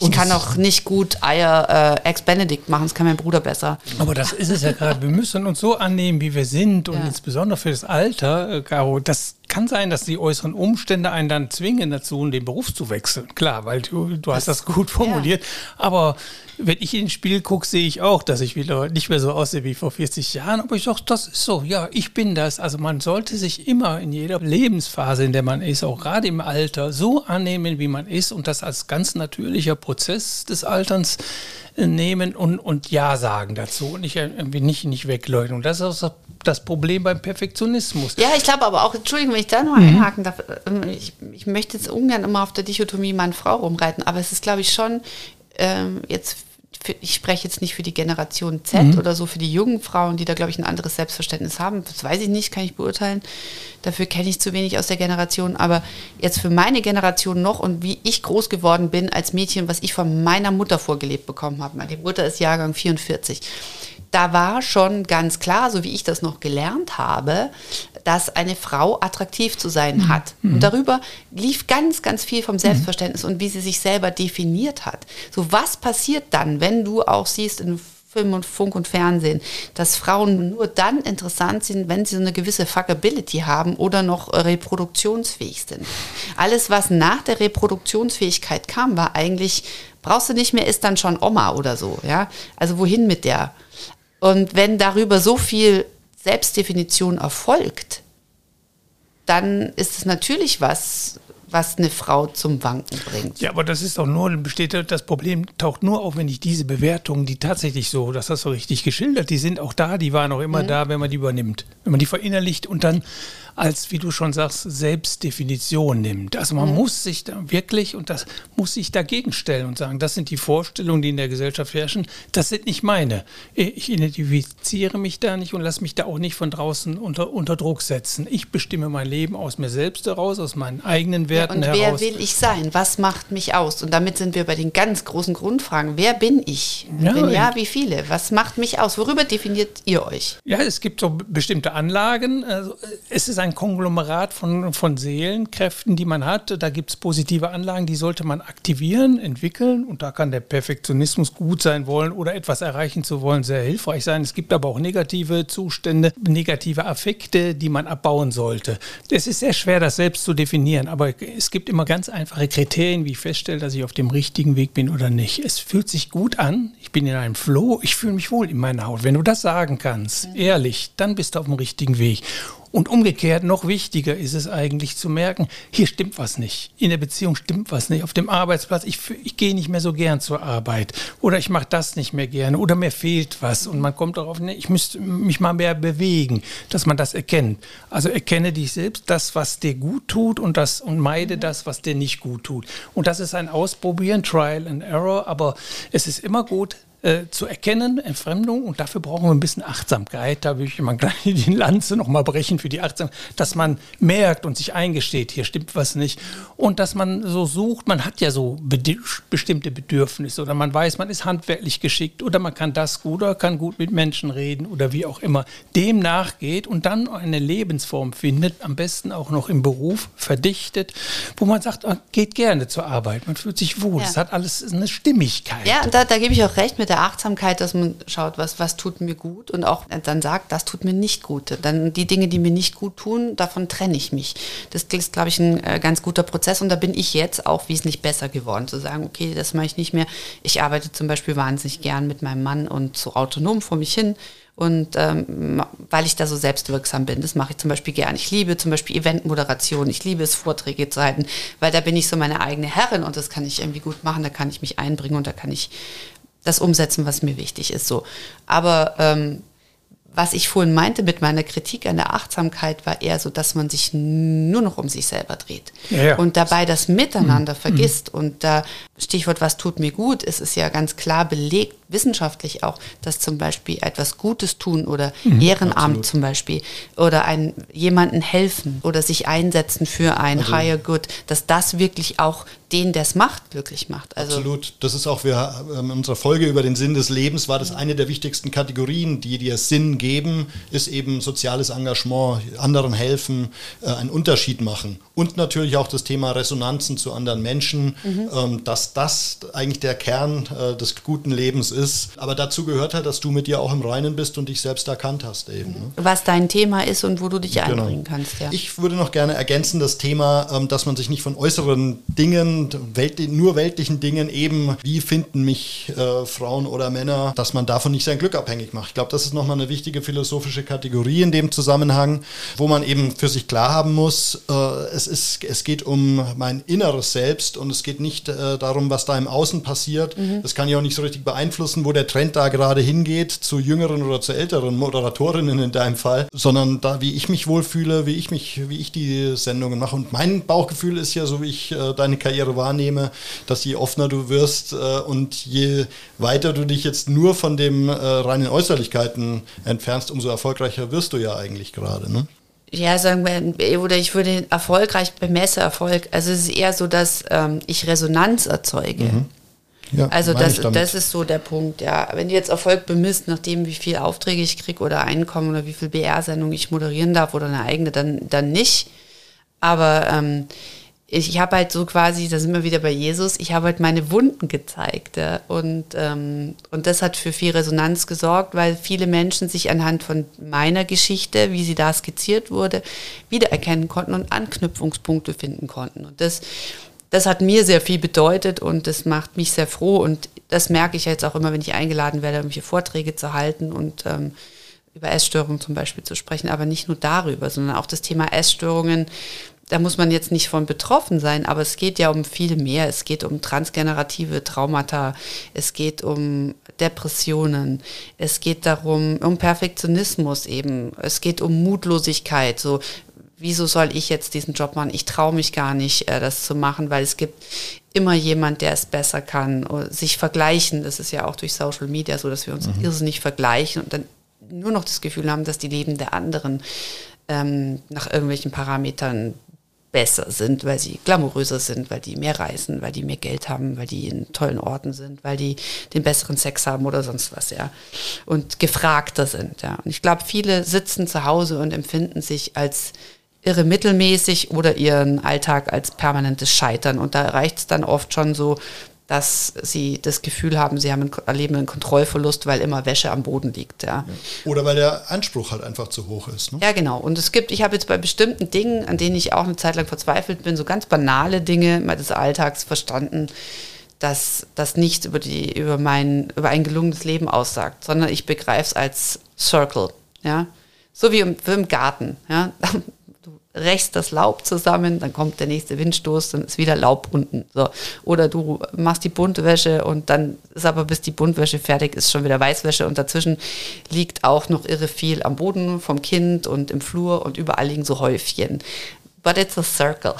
Ich kann auch nicht gut Eier äh, Ex-Benedict machen, das kann mein Bruder besser. Aber das ist es ja gerade. Wir müssen uns so annehmen, wie wir sind und ja. insbesondere für das Alter, äh, Caro, das kann sein, dass die äußeren Umstände einen dann zwingen dazu, den Beruf zu wechseln. Klar, weil du, du hast das gut formuliert. Ja. Aber wenn ich ins Spiel gucke, sehe ich auch, dass ich wieder nicht mehr so aussehe wie vor 40 Jahren. Aber ich sage, das ist so, ja, ich bin das. Also man sollte sich immer in jeder Lebensphase, in der man ist, auch gerade im Alter, so annehmen, wie man ist und das als ganz natürlicher Prozess des Alterns äh, nehmen und, und Ja sagen dazu und nicht, irgendwie nicht, nicht wegleugnen. Und das ist auch das Problem beim Perfektionismus. Ja, ich glaube aber auch, Entschuldigung, wenn ich da noch mhm. einhaken darf, ähm, ich, ich möchte jetzt ungern immer auf der Dichotomie Mann-Frau rumreiten, aber es ist, glaube ich, schon ähm, jetzt für, ich spreche jetzt nicht für die Generation Z mhm. oder so, für die jungen Frauen, die da, glaube ich, ein anderes Selbstverständnis haben. Das weiß ich nicht, kann ich beurteilen. Dafür kenne ich zu wenig aus der Generation. Aber jetzt für meine Generation noch und wie ich groß geworden bin als Mädchen, was ich von meiner Mutter vorgelebt bekommen habe. Meine Mutter ist Jahrgang 44 da war schon ganz klar, so wie ich das noch gelernt habe, dass eine Frau attraktiv zu sein mhm. hat. Und mhm. darüber lief ganz, ganz viel vom Selbstverständnis mhm. und wie sie sich selber definiert hat. So, was passiert dann, wenn du auch siehst in Film und Funk und Fernsehen, dass Frauen nur dann interessant sind, wenn sie so eine gewisse Fuckability haben oder noch reproduktionsfähig sind. Alles, was nach der Reproduktionsfähigkeit kam, war eigentlich, brauchst du nicht mehr, ist dann schon Oma oder so, ja. Also wohin mit der? Und wenn darüber so viel Selbstdefinition erfolgt, dann ist es natürlich was, was eine Frau zum Wanken bringt. Ja, aber das ist doch nur, besteht das Problem taucht nur auf, wenn ich diese Bewertungen, die tatsächlich so, das hast du richtig geschildert, die sind auch da, die waren auch immer mhm. da, wenn man die übernimmt. Wenn man die verinnerlicht und dann als, wie du schon sagst, Selbstdefinition nimmt. Also man mhm. muss sich da wirklich, und das muss sich dagegen stellen und sagen, das sind die Vorstellungen, die in der Gesellschaft herrschen, das sind nicht meine. Ich identifiziere mich da nicht und lasse mich da auch nicht von draußen unter, unter Druck setzen. Ich bestimme mein Leben aus mir selbst heraus, aus meinen eigenen Werten ja, und heraus. wer will ich sein? Was macht mich aus? Und damit sind wir bei den ganz großen Grundfragen. Wer bin ich? Ja, Wenn ja, wie viele? Was macht mich aus? Worüber definiert ihr euch? Ja, es gibt so bestimmte Anlagen. Also es ist ein Konglomerat von, von Seelenkräften, die man hat. Da gibt es positive Anlagen, die sollte man aktivieren, entwickeln. Und da kann der Perfektionismus gut sein wollen oder etwas erreichen zu wollen, sehr hilfreich sein. Es gibt aber auch negative Zustände, negative Affekte, die man abbauen sollte. Es ist sehr schwer, das selbst zu definieren. Aber es gibt immer ganz einfache Kriterien, wie ich feststelle, dass ich auf dem richtigen Weg bin oder nicht. Es fühlt sich gut an, ich bin in einem Flow, ich fühle mich wohl in meiner Haut. Wenn du das sagen kannst, ehrlich, dann bist du auf dem richtigen Weg. Und umgekehrt, noch wichtiger ist es eigentlich zu merken, hier stimmt was nicht. In der Beziehung stimmt was nicht. Auf dem Arbeitsplatz, ich, ich gehe nicht mehr so gern zur Arbeit. Oder ich mache das nicht mehr gerne. Oder mir fehlt was. Und man kommt darauf, ich müsste mich mal mehr bewegen, dass man das erkennt. Also erkenne dich selbst, das, was dir gut tut und, das, und meide das, was dir nicht gut tut. Und das ist ein Ausprobieren, Trial and Error. Aber es ist immer gut, äh, zu erkennen, Entfremdung. Und dafür brauchen wir ein bisschen Achtsamkeit. Da will ich immer [laughs] gleich die Lanze nochmal brechen für die Achtsamkeit, dass man merkt und sich eingesteht, hier stimmt was nicht. Und dass man so sucht, man hat ja so bestimmte Bedürfnisse oder man weiß, man ist handwerklich geschickt oder man kann das gut oder kann gut mit Menschen reden oder wie auch immer. Dem nachgeht und dann eine Lebensform findet, am besten auch noch im Beruf verdichtet, wo man sagt, man geht gerne zur Arbeit, man fühlt sich wohl. Es hat alles eine Stimmigkeit. Ja, da, da gebe ich auch recht mit der Achtsamkeit, dass man schaut, was, was tut mir gut und auch dann sagt, das tut mir nicht gut. Dann die Dinge, die mir nicht gut tun, davon trenne ich mich. Das ist, glaube ich, ein äh, ganz guter Prozess und da bin ich jetzt auch wesentlich besser geworden, zu sagen, okay, das mache ich nicht mehr. Ich arbeite zum Beispiel wahnsinnig gern mit meinem Mann und so autonom vor mich hin. Und ähm, weil ich da so selbstwirksam bin, das mache ich zum Beispiel gern. Ich liebe zum Beispiel Eventmoderation, ich liebe es, Vorträge zu halten, weil da bin ich so meine eigene Herrin und das kann ich irgendwie gut machen, da kann ich mich einbringen und da kann ich das umsetzen, was mir wichtig ist. So. Aber ähm, was ich vorhin meinte mit meiner Kritik an der Achtsamkeit, war eher so, dass man sich nur noch um sich selber dreht ja, ja. und dabei das Miteinander mhm. vergisst. Und da Stichwort, was tut mir gut, ist es ja ganz klar belegt, wissenschaftlich auch, dass zum Beispiel etwas Gutes tun oder mhm, Ehrenamt absolut. zum Beispiel oder ein, jemanden helfen oder sich einsetzen für ein also, Higher Good, dass das wirklich auch den, der es macht, glücklich macht. Also absolut. Das ist auch, wir ähm, in unserer Folge über den Sinn des Lebens war das eine der wichtigsten Kategorien, die dir Sinn geben, ist eben soziales Engagement, anderen helfen, äh, einen Unterschied machen. Und natürlich auch das Thema Resonanzen zu anderen Menschen, mhm. ähm, dass das eigentlich der Kern äh, des guten Lebens ist. Aber dazu gehört halt, dass du mit dir auch im Reinen bist und dich selbst erkannt hast eben. Ne? Was dein Thema ist und wo du dich genau. einbringen kannst. Ja. Ich würde noch gerne ergänzen das Thema, ähm, dass man sich nicht von äußeren Dingen, Welt, nur weltlichen Dingen eben, wie finden mich äh, Frauen oder Männer, dass man davon nicht sein Glück abhängig macht. Ich glaube, das ist nochmal eine wichtige philosophische Kategorie in dem Zusammenhang, wo man eben für sich klar haben muss, äh, es, ist, es geht um mein inneres Selbst und es geht nicht äh, darum, was da im Außen passiert. Mhm. Das kann ich auch nicht so richtig beeinflussen, wo der Trend da gerade hingeht, zu jüngeren oder zu älteren Moderatorinnen in deinem Fall, sondern da, wie ich mich wohlfühle, wie ich mich, wie ich die Sendungen mache. Und mein Bauchgefühl ist ja, so wie ich äh, deine Karriere wahrnehme, dass je offener du wirst äh, und je weiter du dich jetzt nur von den äh, reinen Äußerlichkeiten entfernst, umso erfolgreicher wirst du ja eigentlich gerade. Ne? ja, sagen wir, oder ich würde erfolgreich bemesse Erfolg. Also es ist eher so, dass ähm, ich Resonanz erzeuge. Mhm. Ja, also das, das ist so der Punkt, ja. Wenn du jetzt Erfolg bemisst, nachdem wie viele Aufträge ich kriege oder Einkommen oder wie viel BR-Sendungen ich moderieren darf oder eine eigene, dann, dann nicht. Aber ähm, ich habe halt so quasi, da sind wir wieder bei Jesus, ich habe halt meine Wunden gezeigt. Ja? Und, ähm, und das hat für viel Resonanz gesorgt, weil viele Menschen sich anhand von meiner Geschichte, wie sie da skizziert wurde, wiedererkennen konnten und Anknüpfungspunkte finden konnten. Und das, das hat mir sehr viel bedeutet und das macht mich sehr froh. Und das merke ich jetzt auch immer, wenn ich eingeladen werde, irgendwelche Vorträge zu halten und ähm, über Essstörungen zum Beispiel zu sprechen, aber nicht nur darüber, sondern auch das Thema Essstörungen da muss man jetzt nicht von betroffen sein, aber es geht ja um viel mehr. Es geht um transgenerative Traumata, es geht um Depressionen, es geht darum, um Perfektionismus eben, es geht um Mutlosigkeit, so wieso soll ich jetzt diesen Job machen? Ich traue mich gar nicht, äh, das zu machen, weil es gibt immer jemand, der es besser kann. sich vergleichen, das ist ja auch durch Social Media so, dass wir uns mhm. irrsinnig vergleichen und dann nur noch das Gefühl haben, dass die Leben der anderen ähm, nach irgendwelchen Parametern besser sind, weil sie glamouröser sind, weil die mehr reisen, weil die mehr Geld haben, weil die in tollen Orten sind, weil die den besseren Sex haben oder sonst was, ja. Und gefragter sind, ja. Und ich glaube, viele sitzen zu Hause und empfinden sich als irre mittelmäßig oder ihren Alltag als permanentes Scheitern. Und da reicht es dann oft schon so, dass sie das Gefühl haben, sie haben einen, erleben einen Kontrollverlust, weil immer Wäsche am Boden liegt. Ja. Oder weil der Anspruch halt einfach zu hoch ist. Ne? Ja, genau. Und es gibt, ich habe jetzt bei bestimmten Dingen, an denen ich auch eine Zeit lang verzweifelt bin, so ganz banale Dinge des Alltags verstanden, dass das nichts über, die, über, mein, über ein gelungenes Leben aussagt, sondern ich begreife es als Circle. Ja? So wie im, wie im Garten. Ja? Rächst das Laub zusammen, dann kommt der nächste Windstoß, dann ist wieder Laub unten. So. Oder du machst die Buntwäsche und dann ist aber bis die Buntwäsche fertig ist schon wieder Weißwäsche und dazwischen liegt auch noch irre viel am Boden vom Kind und im Flur und überall liegen so Häufchen but it's a circle.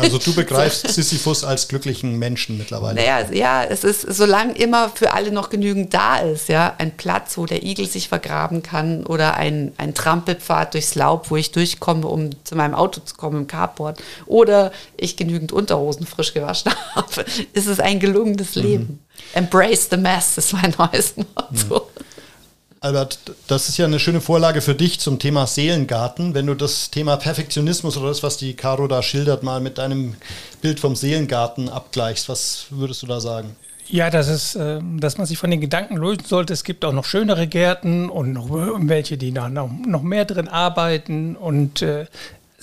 Also du [laughs] begreifst Sisyphus als glücklichen Menschen mittlerweile. Naja, ja, es ist, solange immer für alle noch genügend da ist, ja, ein Platz, wo der Igel sich vergraben kann oder ein, ein Trampelpfad durchs Laub, wo ich durchkomme, um zu meinem Auto zu kommen im Carport oder ich genügend Unterhosen frisch gewaschen [laughs] habe, ist es ein gelungenes Leben. Mhm. Embrace the mess ist mein neues Motto. Mhm. Albert, das ist ja eine schöne Vorlage für dich zum Thema Seelengarten. Wenn du das Thema Perfektionismus oder das, was die Caro da schildert, mal mit deinem Bild vom Seelengarten abgleichst, was würdest du da sagen? Ja, das ist, ähm, dass man sich von den Gedanken lösen sollte. Es gibt auch noch schönere Gärten und noch welche, die da noch mehr drin arbeiten. Und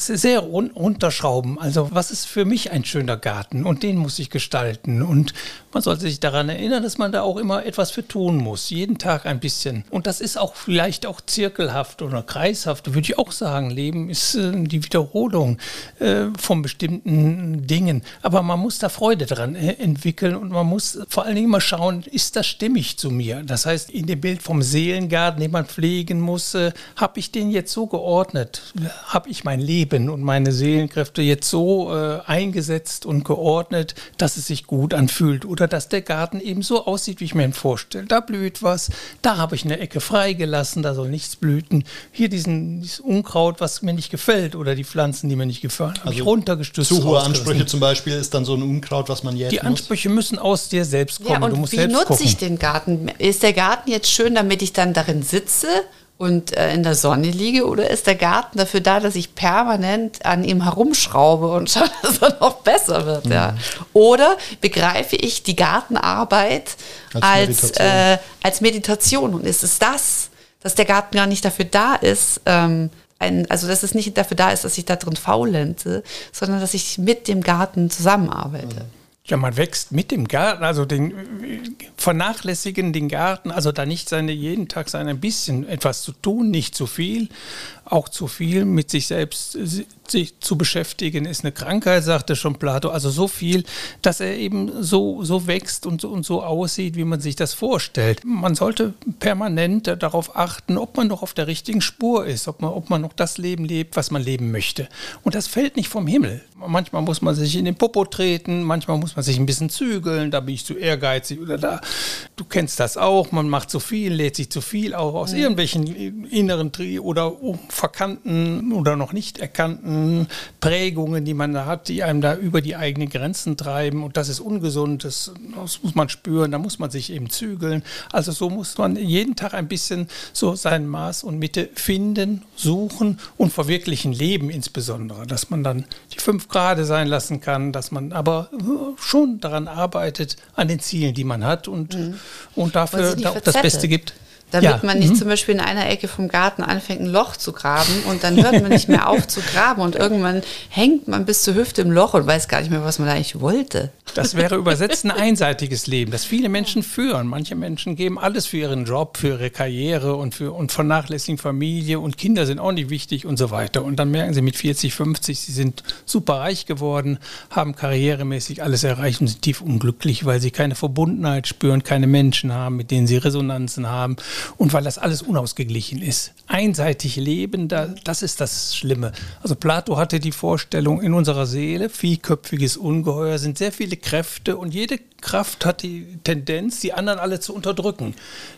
äh, sehr runterschrauben. Also was ist für mich ein schöner Garten und den muss ich gestalten. Und man sollte sich daran erinnern, dass man da auch immer etwas für tun muss. Jeden Tag ein bisschen. Und das ist auch vielleicht auch zirkelhaft oder kreishaft, würde ich auch sagen. Leben ist äh, die Wiederholung äh, von bestimmten Dingen. Aber man muss da Freude daran äh, entwickeln und man muss vor allen Dingen mal schauen, ist das stimmig zu mir? Das heißt, in dem Bild vom Seelengarten, den man pflegen muss, äh, habe ich den jetzt so geordnet? Habe ich mein Leben Leben und meine Seelenkräfte jetzt so äh, eingesetzt und geordnet, dass es sich gut anfühlt oder dass der Garten eben so aussieht, wie ich mir ihn vorstelle. Da blüht was, da habe ich eine Ecke freigelassen, da soll nichts blüten. Hier diesen, dieses Unkraut, was mir nicht gefällt oder die Pflanzen, die mir nicht gefallen, habe also ich runtergestützt. Zu hohe Ansprüche zum Beispiel ist dann so ein Unkraut, was man jetzt Die Ansprüche muss. müssen aus dir selbst kommen. Ja, und wie nutze gucken. ich den Garten? Ist der Garten jetzt schön, damit ich dann darin sitze und äh, in der Sonne liege oder ist der Garten dafür da, dass ich permanent an ihm herumschraube und [laughs] schaue, dass er noch besser wird? Mhm. Ja. Oder begreife ich die Gartenarbeit als, als, Meditation. Äh, als Meditation und ist es das, dass der Garten gar nicht dafür da ist, ähm, ein, also dass es nicht dafür da ist, dass ich da drin faulenze, sondern dass ich mit dem Garten zusammenarbeite. Mhm. Ja, man wächst mit dem Garten, also den vernachlässigen den Garten, also da nicht seine jeden Tag sein ein bisschen etwas zu tun, nicht zu viel, auch zu viel mit sich selbst sich zu beschäftigen, ist eine Krankheit, sagte schon Plato. Also so viel, dass er eben so, so wächst und so, und so aussieht, wie man sich das vorstellt. Man sollte permanent darauf achten, ob man noch auf der richtigen Spur ist, ob man, ob man noch das Leben lebt, was man leben möchte. Und das fällt nicht vom Himmel. Manchmal muss man sich in den Popo treten, manchmal muss man sich ein bisschen zügeln, da bin ich zu ehrgeizig oder da. Du kennst das auch, man macht zu viel, lädt sich zu viel auch aus mhm. irgendwelchen inneren Tri oder verkannten oder noch nicht erkannten Prägungen, die man da hat, die einem da über die eigenen Grenzen treiben. Und das ist ungesund, das, das muss man spüren, da muss man sich eben zügeln. Also so muss man jeden Tag ein bisschen so sein Maß und Mitte finden, suchen und verwirklichen leben insbesondere. Dass man dann die fünf Grade sein lassen kann, dass man aber schon daran arbeitet, an den Zielen, die man hat und, mhm. und dafür da auch das Beste gibt. Damit ja. man nicht mhm. zum Beispiel in einer Ecke vom Garten anfängt, ein Loch zu graben und dann hört man nicht mehr auf zu graben und irgendwann hängt man bis zur Hüfte im Loch und weiß gar nicht mehr, was man eigentlich wollte. Das wäre übersetzt ein einseitiges Leben, das viele Menschen führen. Manche Menschen geben alles für ihren Job, für ihre Karriere und, für, und vernachlässigen Familie und Kinder sind auch nicht wichtig und so weiter. Und dann merken sie mit 40, 50, sie sind super reich geworden, haben karrieremäßig alles erreicht und sind tief unglücklich, weil sie keine Verbundenheit spüren, keine Menschen haben, mit denen sie Resonanzen haben und weil das alles unausgeglichen ist. Einseitig leben, da, das ist das Schlimme. Also Plato hatte die Vorstellung, in unserer Seele, vielköpfiges Ungeheuer, sind sehr viele Kräfte und jede Kraft hat die Tendenz, die anderen alle zu unterdrücken.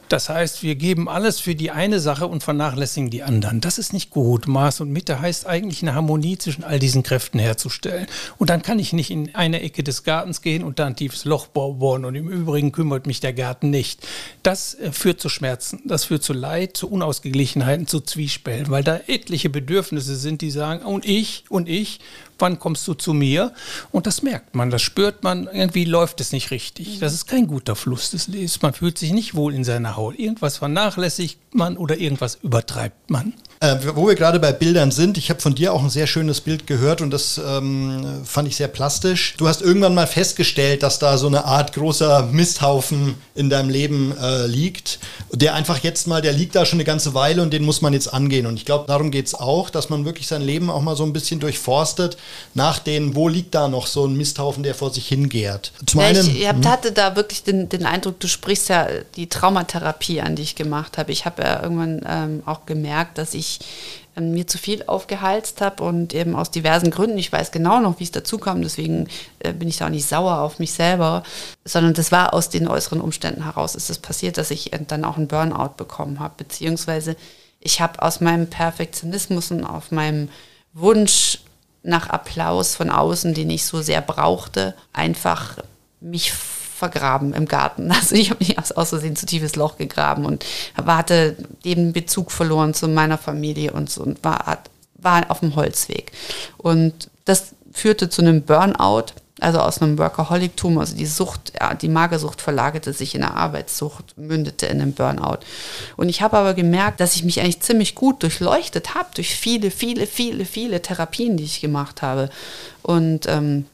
Das heißt, wir geben alles für die eine Sache und vernachlässigen die anderen. Das ist nicht gut. Maß und Mitte heißt eigentlich eine Harmonie zwischen all diesen Kräften herzustellen. Und dann kann ich nicht in eine Ecke des Gartens gehen und da ein tiefes Loch bohren und im Übrigen kümmert mich der Garten nicht. Das äh, führt zu Schmerzen, das führt zu Leid, zu Unausgeglichenheiten, zu Zwiespällen, weil da etliche Bedürfnisse sind, die sagen, und ich, und ich, wann kommst du zu mir? Und das merkt man, das spürt man, irgendwie läuft es nicht richtig. Das ist kein guter Fluss des Lebens. Man fühlt sich nicht wohl in seiner Haut. Irgendwas vernachlässigt man oder irgendwas übertreibt man. Äh, wo wir gerade bei Bildern sind, ich habe von dir auch ein sehr schönes Bild gehört und das ähm, fand ich sehr plastisch. Du hast irgendwann mal festgestellt, dass da so eine Art großer Misthaufen in deinem Leben äh, liegt, der einfach jetzt mal, der liegt da schon eine ganze Weile und den muss man jetzt angehen. Und ich glaube, darum geht es auch, dass man wirklich sein Leben auch mal so ein bisschen durchforstet, nach den, wo liegt da noch so ein Misthaufen, der vor sich hingärt. Zum ja, einen, ich hab, hm? hatte da wirklich den, den Eindruck, du sprichst ja die Traumatherapie an, die ich gemacht habe. Ich habe ja irgendwann ähm, auch gemerkt, dass ich ähm, mir zu viel aufgehalst habe und eben aus diversen Gründen, ich weiß genau noch, wie es dazu kam, deswegen äh, bin ich da auch nicht sauer auf mich selber, sondern das war aus den äußeren Umständen heraus ist es passiert, dass ich dann auch einen Burnout bekommen habe, beziehungsweise ich habe aus meinem Perfektionismus und auf meinem Wunsch nach Applaus von außen, den ich so sehr brauchte, einfach mich vergraben im Garten. [laughs] Also ich habe mich aus, Versehen zu tiefes Loch gegraben und hatte den Bezug verloren zu meiner Familie und so und war, war auf dem Holzweg. Und das führte zu einem Burnout, also aus einem Workaholictum, also die Sucht, die Magersucht verlagerte sich in eine Arbeitssucht, mündete in einem Burnout. Und ich habe aber gemerkt, dass ich mich eigentlich ziemlich gut durchleuchtet habe durch viele, viele, viele, viele Therapien, die ich gemacht habe. Und ähm,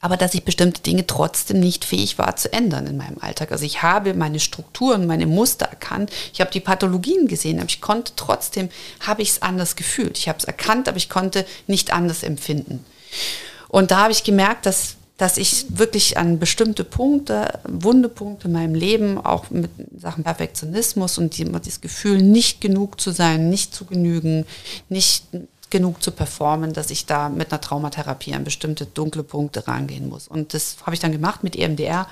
aber dass ich bestimmte Dinge trotzdem nicht fähig war zu ändern in meinem Alltag. Also ich habe meine Strukturen, meine Muster erkannt, ich habe die Pathologien gesehen, aber ich konnte trotzdem, habe ich es anders gefühlt. Ich habe es erkannt, aber ich konnte nicht anders empfinden. Und da habe ich gemerkt, dass, dass ich wirklich an bestimmte Punkte, Wundepunkte in meinem Leben, auch mit Sachen Perfektionismus und die, das Gefühl, nicht genug zu sein, nicht zu genügen, nicht genug zu performen, dass ich da mit einer Traumatherapie an bestimmte dunkle Punkte rangehen muss. Und das habe ich dann gemacht mit EMDR,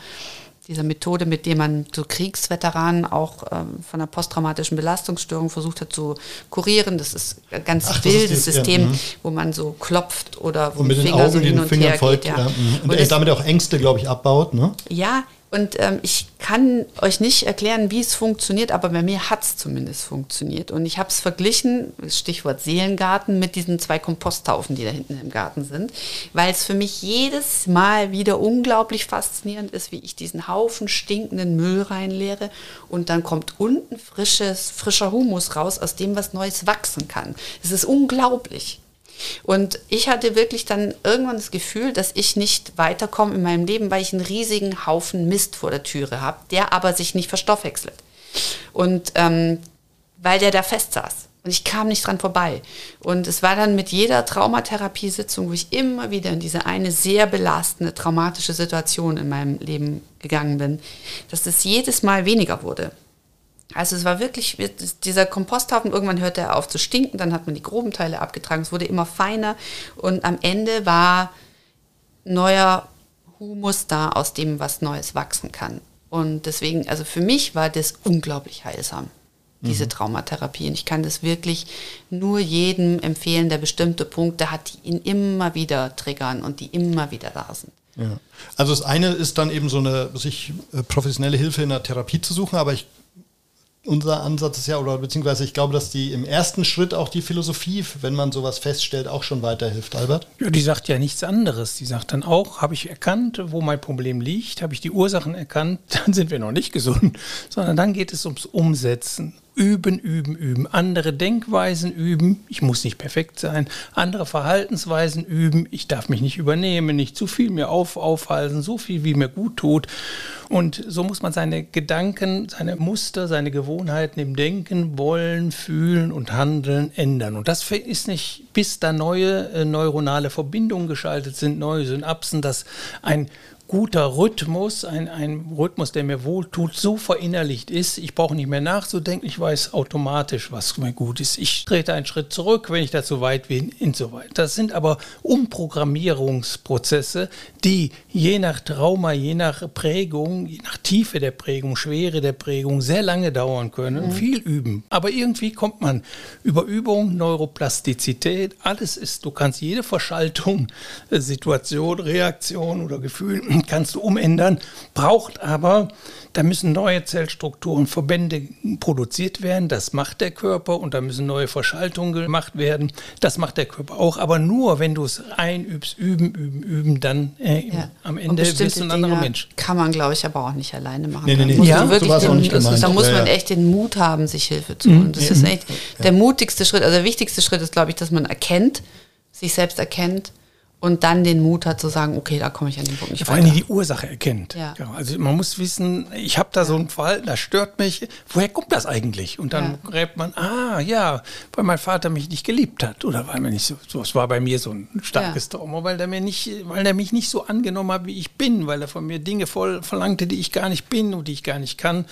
dieser Methode, mit der man so Kriegsveteranen auch ähm, von einer posttraumatischen Belastungsstörung versucht hat zu kurieren. Das ist ein ganz Ach, wildes System, ja, mhm. wo man so klopft oder wo und mit Finger den Augen so hin und Fingern her folgt, geht. Ja. Ja, mhm. und, und damit auch Ängste, glaube ich, abbaut. Ne? Ja, und ähm, ich kann euch nicht erklären, wie es funktioniert, aber bei mir hat es zumindest funktioniert. Und ich habe es verglichen, Stichwort Seelengarten, mit diesen zwei Komposthaufen, die da hinten im Garten sind, weil es für mich jedes Mal wieder unglaublich faszinierend ist, wie ich diesen Haufen stinkenden Müll reinleere und dann kommt unten frisches, frischer Humus raus, aus dem was Neues wachsen kann. Es ist unglaublich. Und ich hatte wirklich dann irgendwann das Gefühl, dass ich nicht weiterkomme in meinem Leben, weil ich einen riesigen Haufen Mist vor der Türe habe, der aber sich nicht verstoffwechselt. Und ähm, weil der da fest saß. Und ich kam nicht dran vorbei. Und es war dann mit jeder Traumatherapiesitzung, wo ich immer wieder in diese eine sehr belastende, traumatische Situation in meinem Leben gegangen bin, dass es jedes Mal weniger wurde. Also es war wirklich, dieser Komposthaufen, irgendwann hörte er auf zu stinken, dann hat man die groben Teile abgetragen, es wurde immer feiner und am Ende war neuer Humus da, aus dem was Neues wachsen kann. Und deswegen, also für mich war das unglaublich heilsam, diese mhm. Traumatherapie. Und ich kann das wirklich nur jedem empfehlen, der bestimmte Punkte hat, die ihn immer wieder triggern und die immer wieder da sind. Ja. Also das eine ist dann eben so eine, sich äh, professionelle Hilfe in der Therapie zu suchen, aber ich unser Ansatz ist ja, oder beziehungsweise ich glaube, dass die im ersten Schritt auch die Philosophie, wenn man sowas feststellt, auch schon weiterhilft, Albert. Ja, die sagt ja nichts anderes. Die sagt dann auch, habe ich erkannt, wo mein Problem liegt, habe ich die Ursachen erkannt, [laughs] dann sind wir noch nicht gesund, sondern dann geht es ums Umsetzen üben, üben, üben. Andere Denkweisen üben. Ich muss nicht perfekt sein. Andere Verhaltensweisen üben. Ich darf mich nicht übernehmen, nicht zu viel mir auf, aufhalten, so viel wie mir gut tut. Und so muss man seine Gedanken, seine Muster, seine Gewohnheiten im Denken, Wollen, Fühlen und Handeln ändern. Und das ist nicht, bis da neue äh, neuronale Verbindungen geschaltet sind, neue Synapsen, dass ein guter Rhythmus, ein, ein Rhythmus, der mir wohltut, so verinnerlicht ist, ich brauche nicht mehr nachzudenken, ich weiß automatisch, was mir gut ist. Ich trete einen Schritt zurück, wenn ich da zu weit bin, insoweit. Das sind aber Umprogrammierungsprozesse, die je nach Trauma, je nach Prägung, je nach Tiefe der Prägung, Schwere der Prägung sehr lange dauern können, mhm. viel üben. Aber irgendwie kommt man über Übung, Neuroplastizität, alles ist, du kannst jede Verschaltung, Situation, Reaktion oder Gefühl kannst du umändern, braucht aber da müssen neue Zellstrukturen, Verbände produziert werden. Das macht der Körper und da müssen neue Verschaltungen gemacht werden. Das macht der Körper auch. Aber nur, wenn du es einübst, üben, üben, üben, dann äh, ja. am Ende bist du ein anderer Mensch. Kann man, glaube ich, aber auch nicht alleine machen. Nee, nee, nee. Ja? Den, da muss man echt den Mut haben, sich Hilfe zu holen. Das ist echt der mutigste Schritt. Also der wichtigste Schritt ist, glaube ich, dass man erkennt, sich selbst erkennt und dann den Mut hat zu sagen, okay, da komme ich an den Punkt nicht ja, Vor allem die Ursache erkennt. Ja. ja. also man muss wissen, ich habe da ja. so ein Verhalten, das stört mich. Woher kommt das eigentlich? Und dann ja. gräbt man, ah ja, weil mein Vater mich nicht geliebt hat oder weil mir nicht so, so es war bei mir so ein starkes Trauma, weil der mir nicht, weil der mich nicht so angenommen hat, wie ich bin, weil er von mir Dinge voll verlangte, die ich gar nicht bin und die ich gar nicht kann.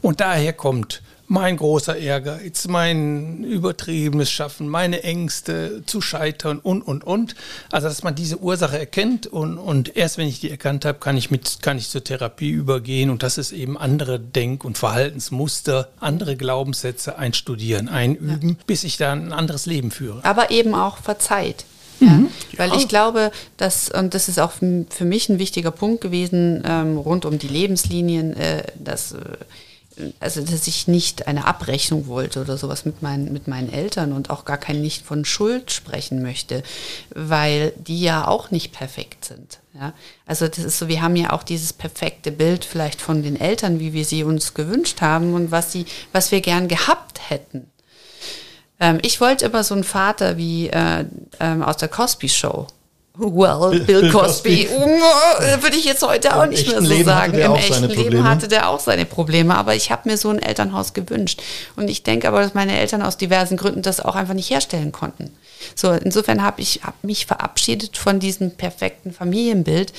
Und daher kommt mein großer Ehrgeiz, mein übertriebenes Schaffen, meine Ängste zu scheitern und, und, und. Also, dass man diese Ursache erkennt und, und erst wenn ich die erkannt habe, kann ich, mit, kann ich zur Therapie übergehen und das ist eben andere Denk- und Verhaltensmuster, andere Glaubenssätze einstudieren, einüben, ja. bis ich dann ein anderes Leben führe. Aber eben auch verzeiht. Ja, mhm. Weil ich glaube, dass, und das ist auch für mich ein wichtiger Punkt gewesen, ähm, rund um die Lebenslinien, äh, dass äh, also dass ich nicht eine Abrechnung wollte oder sowas mit meinen, mit meinen Eltern und auch gar kein nicht von Schuld sprechen möchte, weil die ja auch nicht perfekt sind. Ja? Also das ist so, wir haben ja auch dieses perfekte Bild vielleicht von den Eltern, wie wir sie uns gewünscht haben und was sie, was wir gern gehabt hätten. Ähm, ich wollte immer so einen Vater wie äh, ähm, aus der Cosby Show. Well, Bill, Cosby, würde ich jetzt heute auch Im nicht mehr so Leben sagen. Im echten Leben hatte der auch seine Probleme, aber ich habe mir so ein Elternhaus gewünscht. Und ich denke aber, dass meine Eltern aus diversen Gründen das auch einfach nicht herstellen konnten. So, insofern habe ich hab mich verabschiedet von diesem perfekten Familienbild,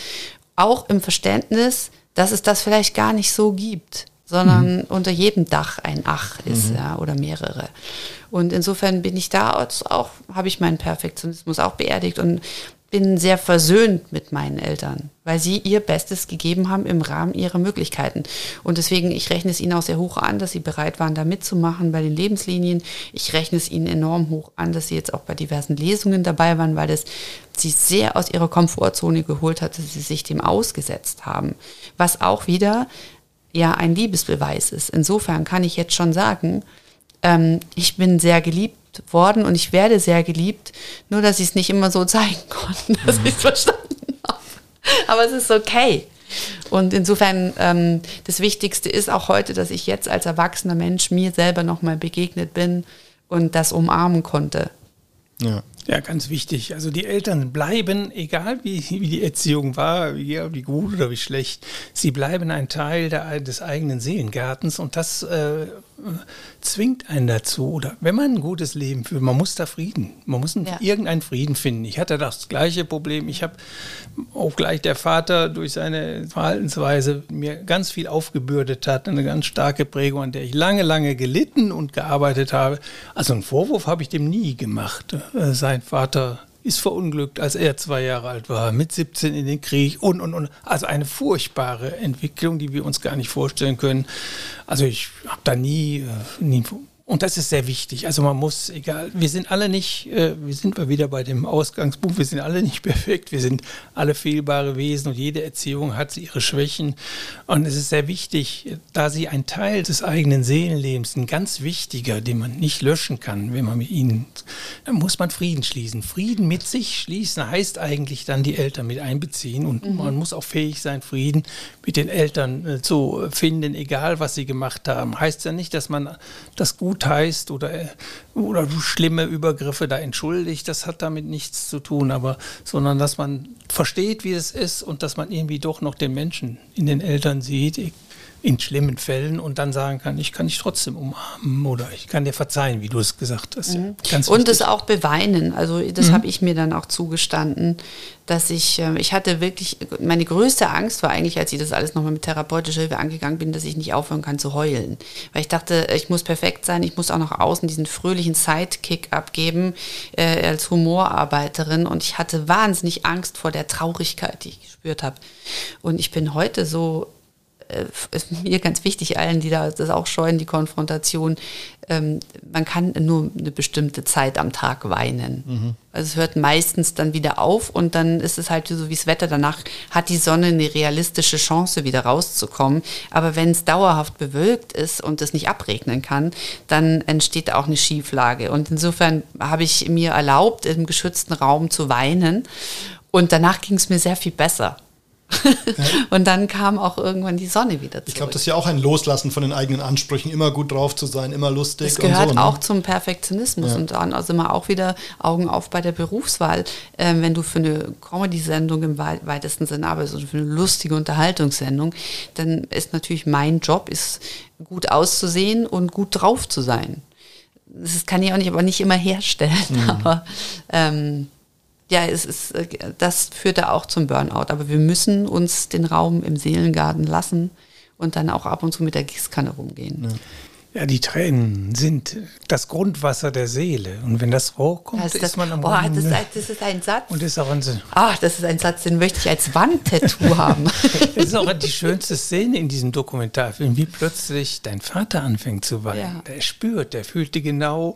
auch im Verständnis, dass es das vielleicht gar nicht so gibt, sondern mhm. unter jedem Dach ein Ach ist, mhm. ja, oder mehrere. Und insofern bin ich da auch, habe ich meinen Perfektionismus auch beerdigt und bin sehr versöhnt mit meinen Eltern, weil sie ihr Bestes gegeben haben im Rahmen ihrer Möglichkeiten. Und deswegen, ich rechne es ihnen auch sehr hoch an, dass sie bereit waren, da mitzumachen bei den Lebenslinien. Ich rechne es ihnen enorm hoch an, dass sie jetzt auch bei diversen Lesungen dabei waren, weil das sie sehr aus ihrer Komfortzone geholt hat, dass sie sich dem ausgesetzt haben. Was auch wieder ja ein Liebesbeweis ist. Insofern kann ich jetzt schon sagen, ähm, ich bin sehr geliebt worden und ich werde sehr geliebt, nur dass ich es nicht immer so zeigen [laughs] konnte, dass ich es verstanden habe. Aber es ist okay. Und insofern, ähm, das Wichtigste ist auch heute, dass ich jetzt als erwachsener Mensch mir selber nochmal begegnet bin und das umarmen konnte. Ja. Ja, ganz wichtig. Also die Eltern bleiben, egal wie, wie die Erziehung war, wie, wie, gut oder wie schlecht, sie bleiben ein Teil der, des eigenen Seelengartens und das äh, zwingt einen dazu, oder wenn man ein gutes Leben führt, man muss da Frieden, man muss ja. irgendeinen Frieden finden. Ich hatte das gleiche Problem. Ich habe auch gleich der Vater durch seine Verhaltensweise mir ganz viel aufgebürdet hat, eine ganz starke Prägung, an der ich lange, lange gelitten und gearbeitet habe. Also einen Vorwurf habe ich dem nie gemacht. Äh, sein Vater ist verunglückt, als er zwei Jahre alt war, mit 17 in den Krieg und, und, und. Also eine furchtbare Entwicklung, die wir uns gar nicht vorstellen können. Also ich habe da nie, äh, nie und das ist sehr wichtig. Also man muss, egal, wir sind alle nicht, äh, wir sind mal wieder bei dem Ausgangspunkt, wir sind alle nicht [laughs] perfekt, wir sind alle fehlbare Wesen und jede Erziehung hat ihre Schwächen. Und es ist sehr wichtig, da sie ein Teil des eigenen Seelenlebens, ein ganz wichtiger, den man nicht löschen kann, wenn man mit ihnen, dann muss man Frieden schließen. Frieden mit sich schließen heißt eigentlich dann die Eltern mit einbeziehen und mhm. man muss auch fähig sein, Frieden mit den Eltern äh, zu finden, egal was sie gemacht haben. Heißt ja nicht, dass man das gut gut heißt oder, oder schlimme Übergriffe da entschuldigt, das hat damit nichts zu tun, aber sondern dass man versteht, wie es ist und dass man irgendwie doch noch den Menschen in den Eltern sieht, in schlimmen Fällen und dann sagen kann, ich kann dich trotzdem umarmen oder ich kann dir verzeihen, wie du es gesagt hast. Mhm. und es auch beweinen. Also das mhm. habe ich mir dann auch zugestanden, dass ich, ähm, ich hatte wirklich, meine größte Angst war eigentlich, als ich das alles nochmal mit therapeutischer Hilfe angegangen bin, dass ich nicht aufhören kann zu heulen. Weil ich dachte, ich muss perfekt sein, ich muss auch nach außen diesen fröhlichen Sidekick abgeben äh, als Humorarbeiterin und ich hatte wahnsinnig Angst vor der Traurigkeit, die ich gespürt habe. Und ich bin heute so äh, ist mir ganz wichtig, allen, die da das auch scheuen, die Konfrontation, ähm, man kann nur eine bestimmte Zeit am Tag weinen. Mhm. Also es hört meistens dann wieder auf und dann ist es halt so wie das Wetter. Danach hat die Sonne eine realistische Chance, wieder rauszukommen. Aber wenn es dauerhaft bewölkt ist und es nicht abregnen kann, dann entsteht auch eine Schieflage. Und insofern habe ich mir erlaubt, im geschützten Raum zu weinen. Und danach ging es mir sehr viel besser. [laughs] und dann kam auch irgendwann die Sonne wieder zurück. Ich glaube, das ist ja auch ein Loslassen von den eigenen Ansprüchen, immer gut drauf zu sein, immer lustig. Das gehört so, ne? auch zum Perfektionismus. Ja. Und dann also mal auch wieder Augen auf bei der Berufswahl. Ähm, wenn du für eine Comedy-Sendung im weitesten Sinne arbeitest oder für eine lustige Unterhaltungssendung, dann ist natürlich mein Job, ist gut auszusehen und gut drauf zu sein. Das kann ich auch nicht, aber nicht immer herstellen. Mhm. [laughs] Aber ähm, ja, es ist, äh, das führt da auch zum Burnout. Aber wir müssen uns den Raum im Seelengarten lassen und dann auch ab und zu mit der Gießkanne rumgehen. Ja. Ja, die Tränen sind das Grundwasser der Seele. Und wenn das hochkommt, das ist, das, ist man am oh, das, ist, das ist ein Satz. Und ist auch ein, Ach, das ist ein Satz, den möchte ich als Wandtattoo [laughs] haben. das ist auch die schönste Szene in diesem Dokumentarfilm, wie plötzlich dein Vater anfängt zu weinen. Ja. Der spürt, der fühlt die genau,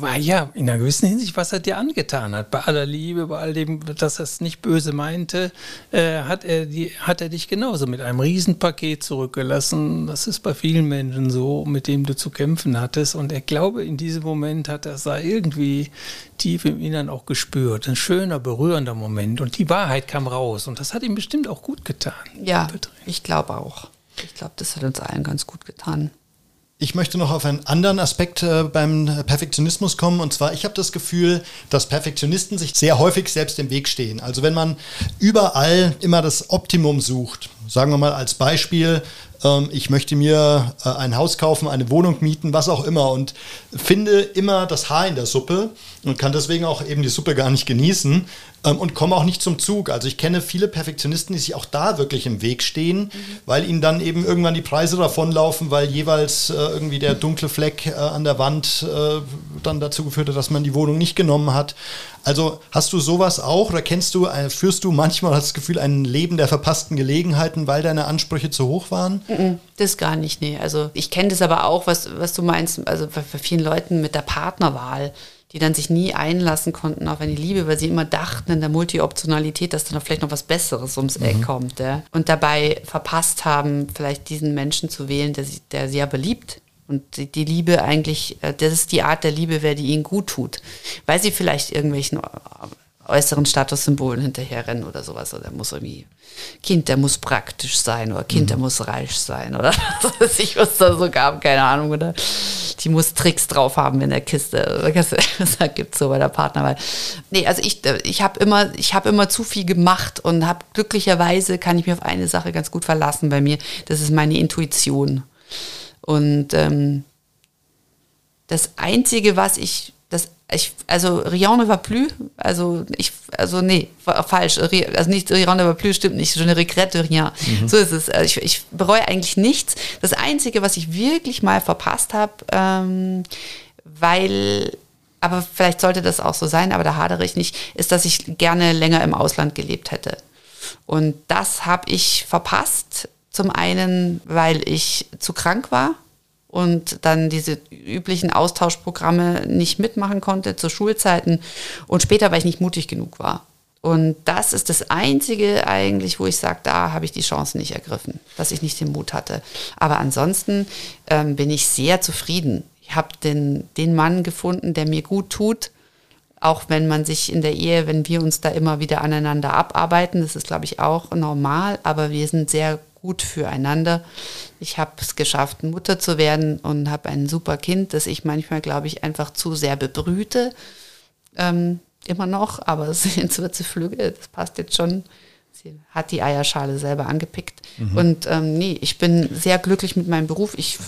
war ja in einer gewissen Hinsicht, was er dir angetan hat. Bei aller Liebe, bei all dem, dass er es nicht böse meinte, äh, hat, er die, hat er dich genauso mit einem Riesenpaket zurückgelassen. Das ist bei vielen Menschen so, mit dem du zu kämpfen hattest. Und ich glaube, in diesem Moment hat er es irgendwie tief im Innern auch gespürt. Ein schöner, berührender Moment. Und die Wahrheit kam raus. Und das hat ihm bestimmt auch gut getan. Ja, ich glaube auch. Ich glaube, das hat uns allen ganz gut getan. Ich möchte noch auf einen anderen Aspekt äh, beim Perfektionismus kommen. Und zwar, ich habe das Gefühl, dass Perfektionisten sich sehr häufig selbst im Weg stehen. Also wenn man überall immer das Optimum sucht, sagen wir mal als Beispiel, ähm, ich möchte mir äh, ein Haus kaufen, eine Wohnung mieten, was auch immer und finde immer das Haar in der Suppe und kann deswegen auch eben die Suppe gar nicht genießen ähm, und komme auch nicht zum Zug. Also ich kenne viele Perfektionisten, die sich auch da wirklich im Weg stehen, mhm. weil ihnen dann eben irgendwann die Preise davonlaufen, weil jeweils äh, irgendwie der dunkle Fleck äh, an der Wand äh, dann dazu geführt hat, dass man die Wohnung nicht genommen hat. Also hast du sowas auch oder kennst du, äh, führst du manchmal das Gefühl ein Leben der verpassten Gelegenheiten, weil deine Ansprüche zu hoch waren? Das gar nicht, nee. Also ich kenne das aber auch, was, was du meinst, also bei, bei vielen Leuten mit der Partnerwahl die dann sich nie einlassen konnten auf eine Liebe, weil sie immer dachten in der Multi-Optionalität, dass dann vielleicht noch was Besseres ums Eck mhm. kommt. Ja? Und dabei verpasst haben, vielleicht diesen Menschen zu wählen, der sie, der sie aber liebt. Und die, die Liebe eigentlich, äh, das ist die Art der Liebe, wer die ihnen gut tut. Weil sie vielleicht irgendwelchen äußeren Statussymbolen hinterherrennen oder sowas. Oder muss irgendwie, Kind, der muss praktisch sein oder Kind, der mhm. muss reich sein oder [laughs] was ich was da so gab, keine Ahnung. Oder die muss Tricks drauf haben in der Kiste. Das [laughs] gibt es so bei der Partnerwahl. Nee, also ich, ich habe immer, ich immer zu viel gemacht und habe glücklicherweise kann ich mich auf eine Sache ganz gut verlassen bei mir. Das ist meine Intuition. Und ähm, das Einzige, was ich ich, also Rion ne va plus, also ich, also nee, falsch, also nicht Rion ne va plus stimmt nicht, je ne regrette rien. Mhm. So ist es. Also ich, ich bereue eigentlich nichts. Das Einzige, was ich wirklich mal verpasst habe, ähm, weil, aber vielleicht sollte das auch so sein, aber da hadere ich nicht, ist, dass ich gerne länger im Ausland gelebt hätte. Und das habe ich verpasst. Zum einen, weil ich zu krank war und dann diese üblichen Austauschprogramme nicht mitmachen konnte zu Schulzeiten und später, weil ich nicht mutig genug war. Und das ist das Einzige eigentlich, wo ich sage, da habe ich die Chance nicht ergriffen, dass ich nicht den Mut hatte. Aber ansonsten ähm, bin ich sehr zufrieden. Ich habe den, den Mann gefunden, der mir gut tut, auch wenn man sich in der Ehe, wenn wir uns da immer wieder aneinander abarbeiten, das ist, glaube ich, auch normal, aber wir sind sehr gut füreinander. Ich habe es geschafft, Mutter zu werden und habe ein super Kind, das ich manchmal, glaube ich, einfach zu sehr bebrüte. Ähm, immer noch, aber [laughs] jetzt wird sie flügge, das passt jetzt schon. Sie hat die Eierschale selber angepickt. Mhm. Und ähm, nee, ich bin sehr glücklich mit meinem Beruf. Ich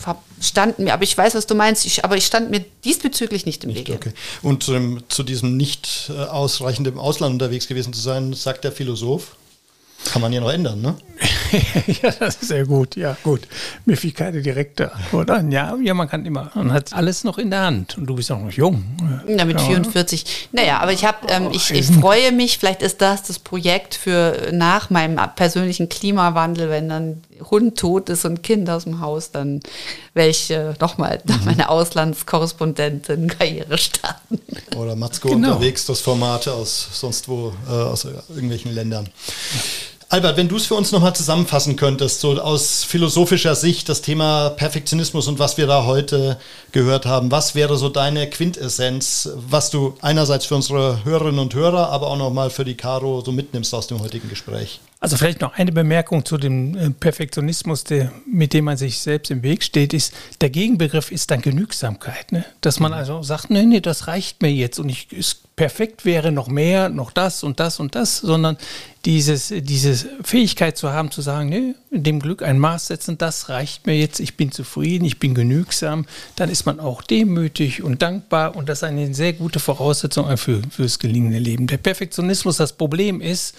stand mir, aber ich weiß, was du meinst, ich, aber ich stand mir diesbezüglich nicht im nicht, Wege. Okay. Und ähm, zu diesem nicht äh, ausreichend im Ausland unterwegs gewesen zu sein, sagt der Philosoph, kann man ja noch ändern, ne? [laughs] ja, das ist sehr gut. Ja, gut. Mir fiel keine direkte Antwort an. Ja, ja, man kann immer. Man hat alles noch in der Hand. Und du bist auch noch jung. Ja, mit ja. 44. Naja, aber ich habe, ähm, ich, ich freue mich. Vielleicht ist das das Projekt für nach meinem persönlichen Klimawandel, wenn dann Hund tot ist und Kind aus dem Haus, dann werde ich äh, nochmal [laughs] mhm. meine Auslandskorrespondentin-Karriere starten. Oder Matzko genau. unterwegs, das Formate aus sonst wo, äh, aus irgendwelchen Ländern. Albert, wenn du es für uns nochmal zusammenfassen könntest, so aus philosophischer Sicht, das Thema Perfektionismus und was wir da heute gehört haben, was wäre so deine Quintessenz, was du einerseits für unsere Hörerinnen und Hörer, aber auch nochmal für die Caro so mitnimmst aus dem heutigen Gespräch? Also vielleicht noch eine Bemerkung zu dem äh, Perfektionismus, der, mit dem man sich selbst im Weg steht, ist, der Gegenbegriff ist dann Genügsamkeit. Ne? Dass man also sagt, nee, nee, das reicht mir jetzt und ich, ist perfekt wäre noch mehr, noch das und das und das, sondern dieses, diese Fähigkeit zu haben, zu sagen, nee, dem Glück ein Maß setzen, das reicht mir jetzt, ich bin zufrieden, ich bin genügsam, dann ist man auch demütig und dankbar und das ist eine sehr gute Voraussetzung für, fürs gelingende Leben. Der Perfektionismus, das Problem ist,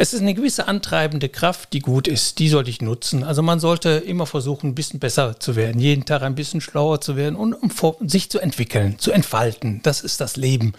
es ist eine gewisse antreibende Kraft, die gut ist. Die sollte ich nutzen. Also man sollte immer versuchen, ein bisschen besser zu werden, jeden Tag ein bisschen schlauer zu werden und um sich zu entwickeln, zu entfalten. Das ist das Leben.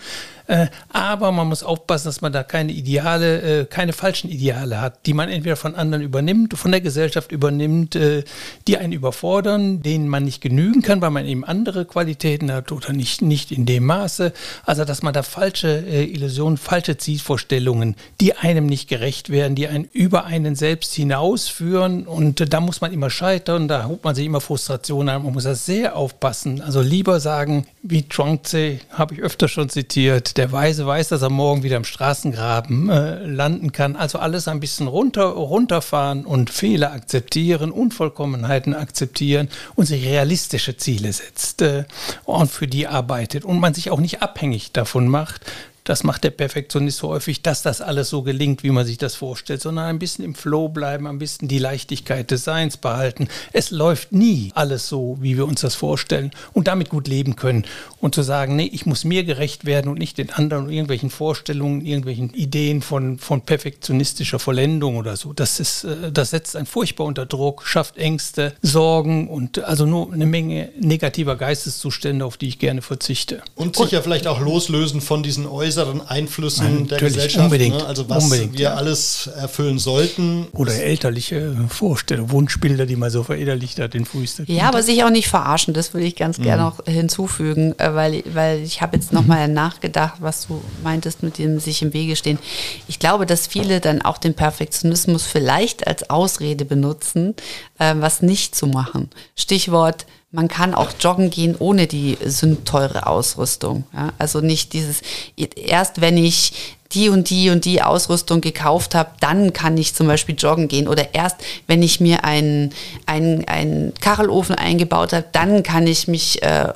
Äh, aber man muss aufpassen, dass man da keine Ideale, äh, keine falschen Ideale hat, die man entweder von anderen übernimmt, von der Gesellschaft übernimmt, äh, die einen überfordern, denen man nicht genügen kann, weil man eben andere Qualitäten hat oder nicht, nicht in dem Maße. Also, dass man da falsche Illusionen, falsche Zielvorstellungen, die einem nicht gerecht werden, die einen über einen selbst hinausführen und da muss man immer scheitern, da holt man sich immer Frustration an, man muss da sehr aufpassen. Also lieber sagen, wie Chuang-Tze, habe ich öfter schon zitiert, der Weise weiß, dass er morgen wieder im Straßengraben äh, landen kann. Also alles ein bisschen runter, runterfahren und Fehler akzeptieren, Unvollkommenheiten akzeptieren und sich realistische Ziele setzt äh, und für die arbeitet und man sich auch nicht abhängig davon macht, das macht der Perfektionist so häufig, dass das alles so gelingt, wie man sich das vorstellt, sondern ein bisschen im Flow bleiben, ein bisschen die Leichtigkeit des Seins behalten. Es läuft nie alles so, wie wir uns das vorstellen und damit gut leben können. Und zu sagen, nee, ich muss mir gerecht werden und nicht den anderen irgendwelchen Vorstellungen, irgendwelchen Ideen von, von perfektionistischer Vollendung oder so. Das ist, äh, das setzt einen furchtbar unter Druck, schafft Ängste, Sorgen und also nur eine Menge negativer Geisteszustände, auf die ich gerne verzichte. Und sich ja vielleicht auch loslösen von diesen äußeren äußeren Einflüssen der Gesellschaft. Unbedingt, ne? Also was unbedingt, wir ja. alles erfüllen sollten. Oder elterliche Vorstellungen, Wunschbilder, die man so verinnerlicht hat in frühester Ja, aber sich auch nicht verarschen, das würde ich ganz mhm. gerne noch hinzufügen, äh, weil, weil ich habe jetzt nochmal mhm. nachgedacht, was du meintest mit dem sich im Wege stehen. Ich glaube, dass viele dann auch den Perfektionismus vielleicht als Ausrede benutzen, äh, was nicht zu machen. Stichwort man kann auch joggen gehen ohne die sündteure Ausrüstung. Ja? Also nicht dieses, erst wenn ich die und die und die Ausrüstung gekauft habe, dann kann ich zum Beispiel joggen gehen. Oder erst, wenn ich mir einen, einen, einen Kachelofen eingebaut habe, dann kann ich mich äh,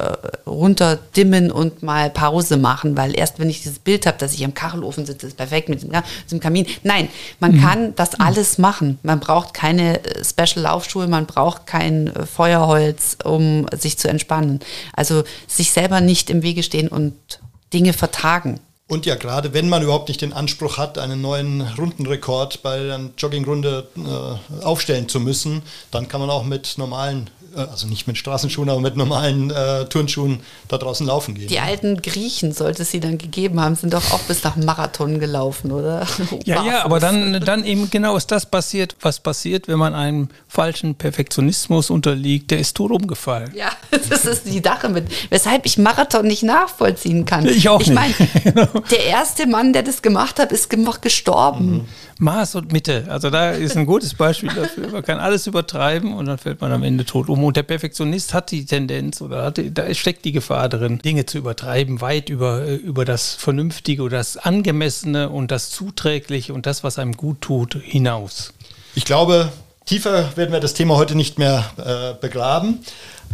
runterdimmen und mal Pause machen, weil erst wenn ich dieses Bild habe, dass ich am Kachelofen sitze, ist perfekt mit dem, ja, mit dem Kamin. Nein, man mhm. kann das alles machen. Man braucht keine äh, Special-Laufschuhe, man braucht kein äh, Feuerholz, um sich zu entspannen. Also sich selber nicht im Wege stehen und Dinge vertagen. Und ja, gerade wenn man überhaupt nicht den Anspruch hat, einen neuen Rundenrekord bei der Joggingrunde äh, aufstellen zu müssen, dann kann man auch mit normalen äh, also nicht mit Straßenschuhen, aber mit normalen äh, Turnschuhen da draußen laufen gehen. Die alten Griechen, sollte es sie dann gegeben haben, sind doch auch bis nach Marathon gelaufen, oder? [laughs] ja, ja, aber dann, dann eben genau ist das passiert, was passiert, wenn man einem falschen Perfektionismus unterliegt, der ist tot umgefallen. Ja, [laughs] das ist die Sache mit, weshalb ich Marathon nicht nachvollziehen kann. Ich auch ich nicht. Ich meine, [laughs] der erste Mann, der das gemacht hat, ist gestorben. Mhm. Maß und Mitte. Also da ist ein gutes Beispiel dafür. Man kann alles übertreiben und dann fällt man am Ende tot um. Und der Perfektionist hat die Tendenz oder hat, da steckt die Gefahr drin, Dinge zu übertreiben, weit über, über das Vernünftige oder das Angemessene und das Zuträgliche und das, was einem gut tut, hinaus. Ich glaube, tiefer werden wir das Thema heute nicht mehr äh, begraben.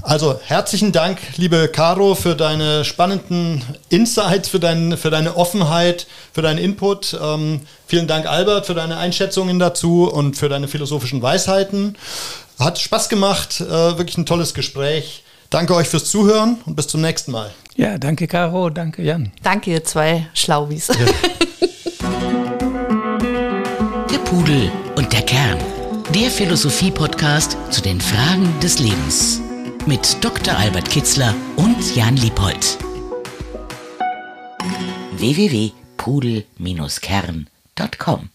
Also herzlichen Dank, liebe Caro, für deine spannenden Insights, für, dein, für deine Offenheit, für deinen Input. Ähm, vielen Dank, Albert, für deine Einschätzungen dazu und für deine philosophischen Weisheiten. Hat Spaß gemacht, äh, wirklich ein tolles Gespräch. Danke euch fürs Zuhören und bis zum nächsten Mal. Ja, danke, Caro, danke, Jan. Danke, ihr zwei Schlauwis. Ja. [laughs] der Pudel und der Kern. Der Philosophie-Podcast zu den Fragen des Lebens mit Dr. Albert Kitzler und Jan Liebold. www.pudel-kern.com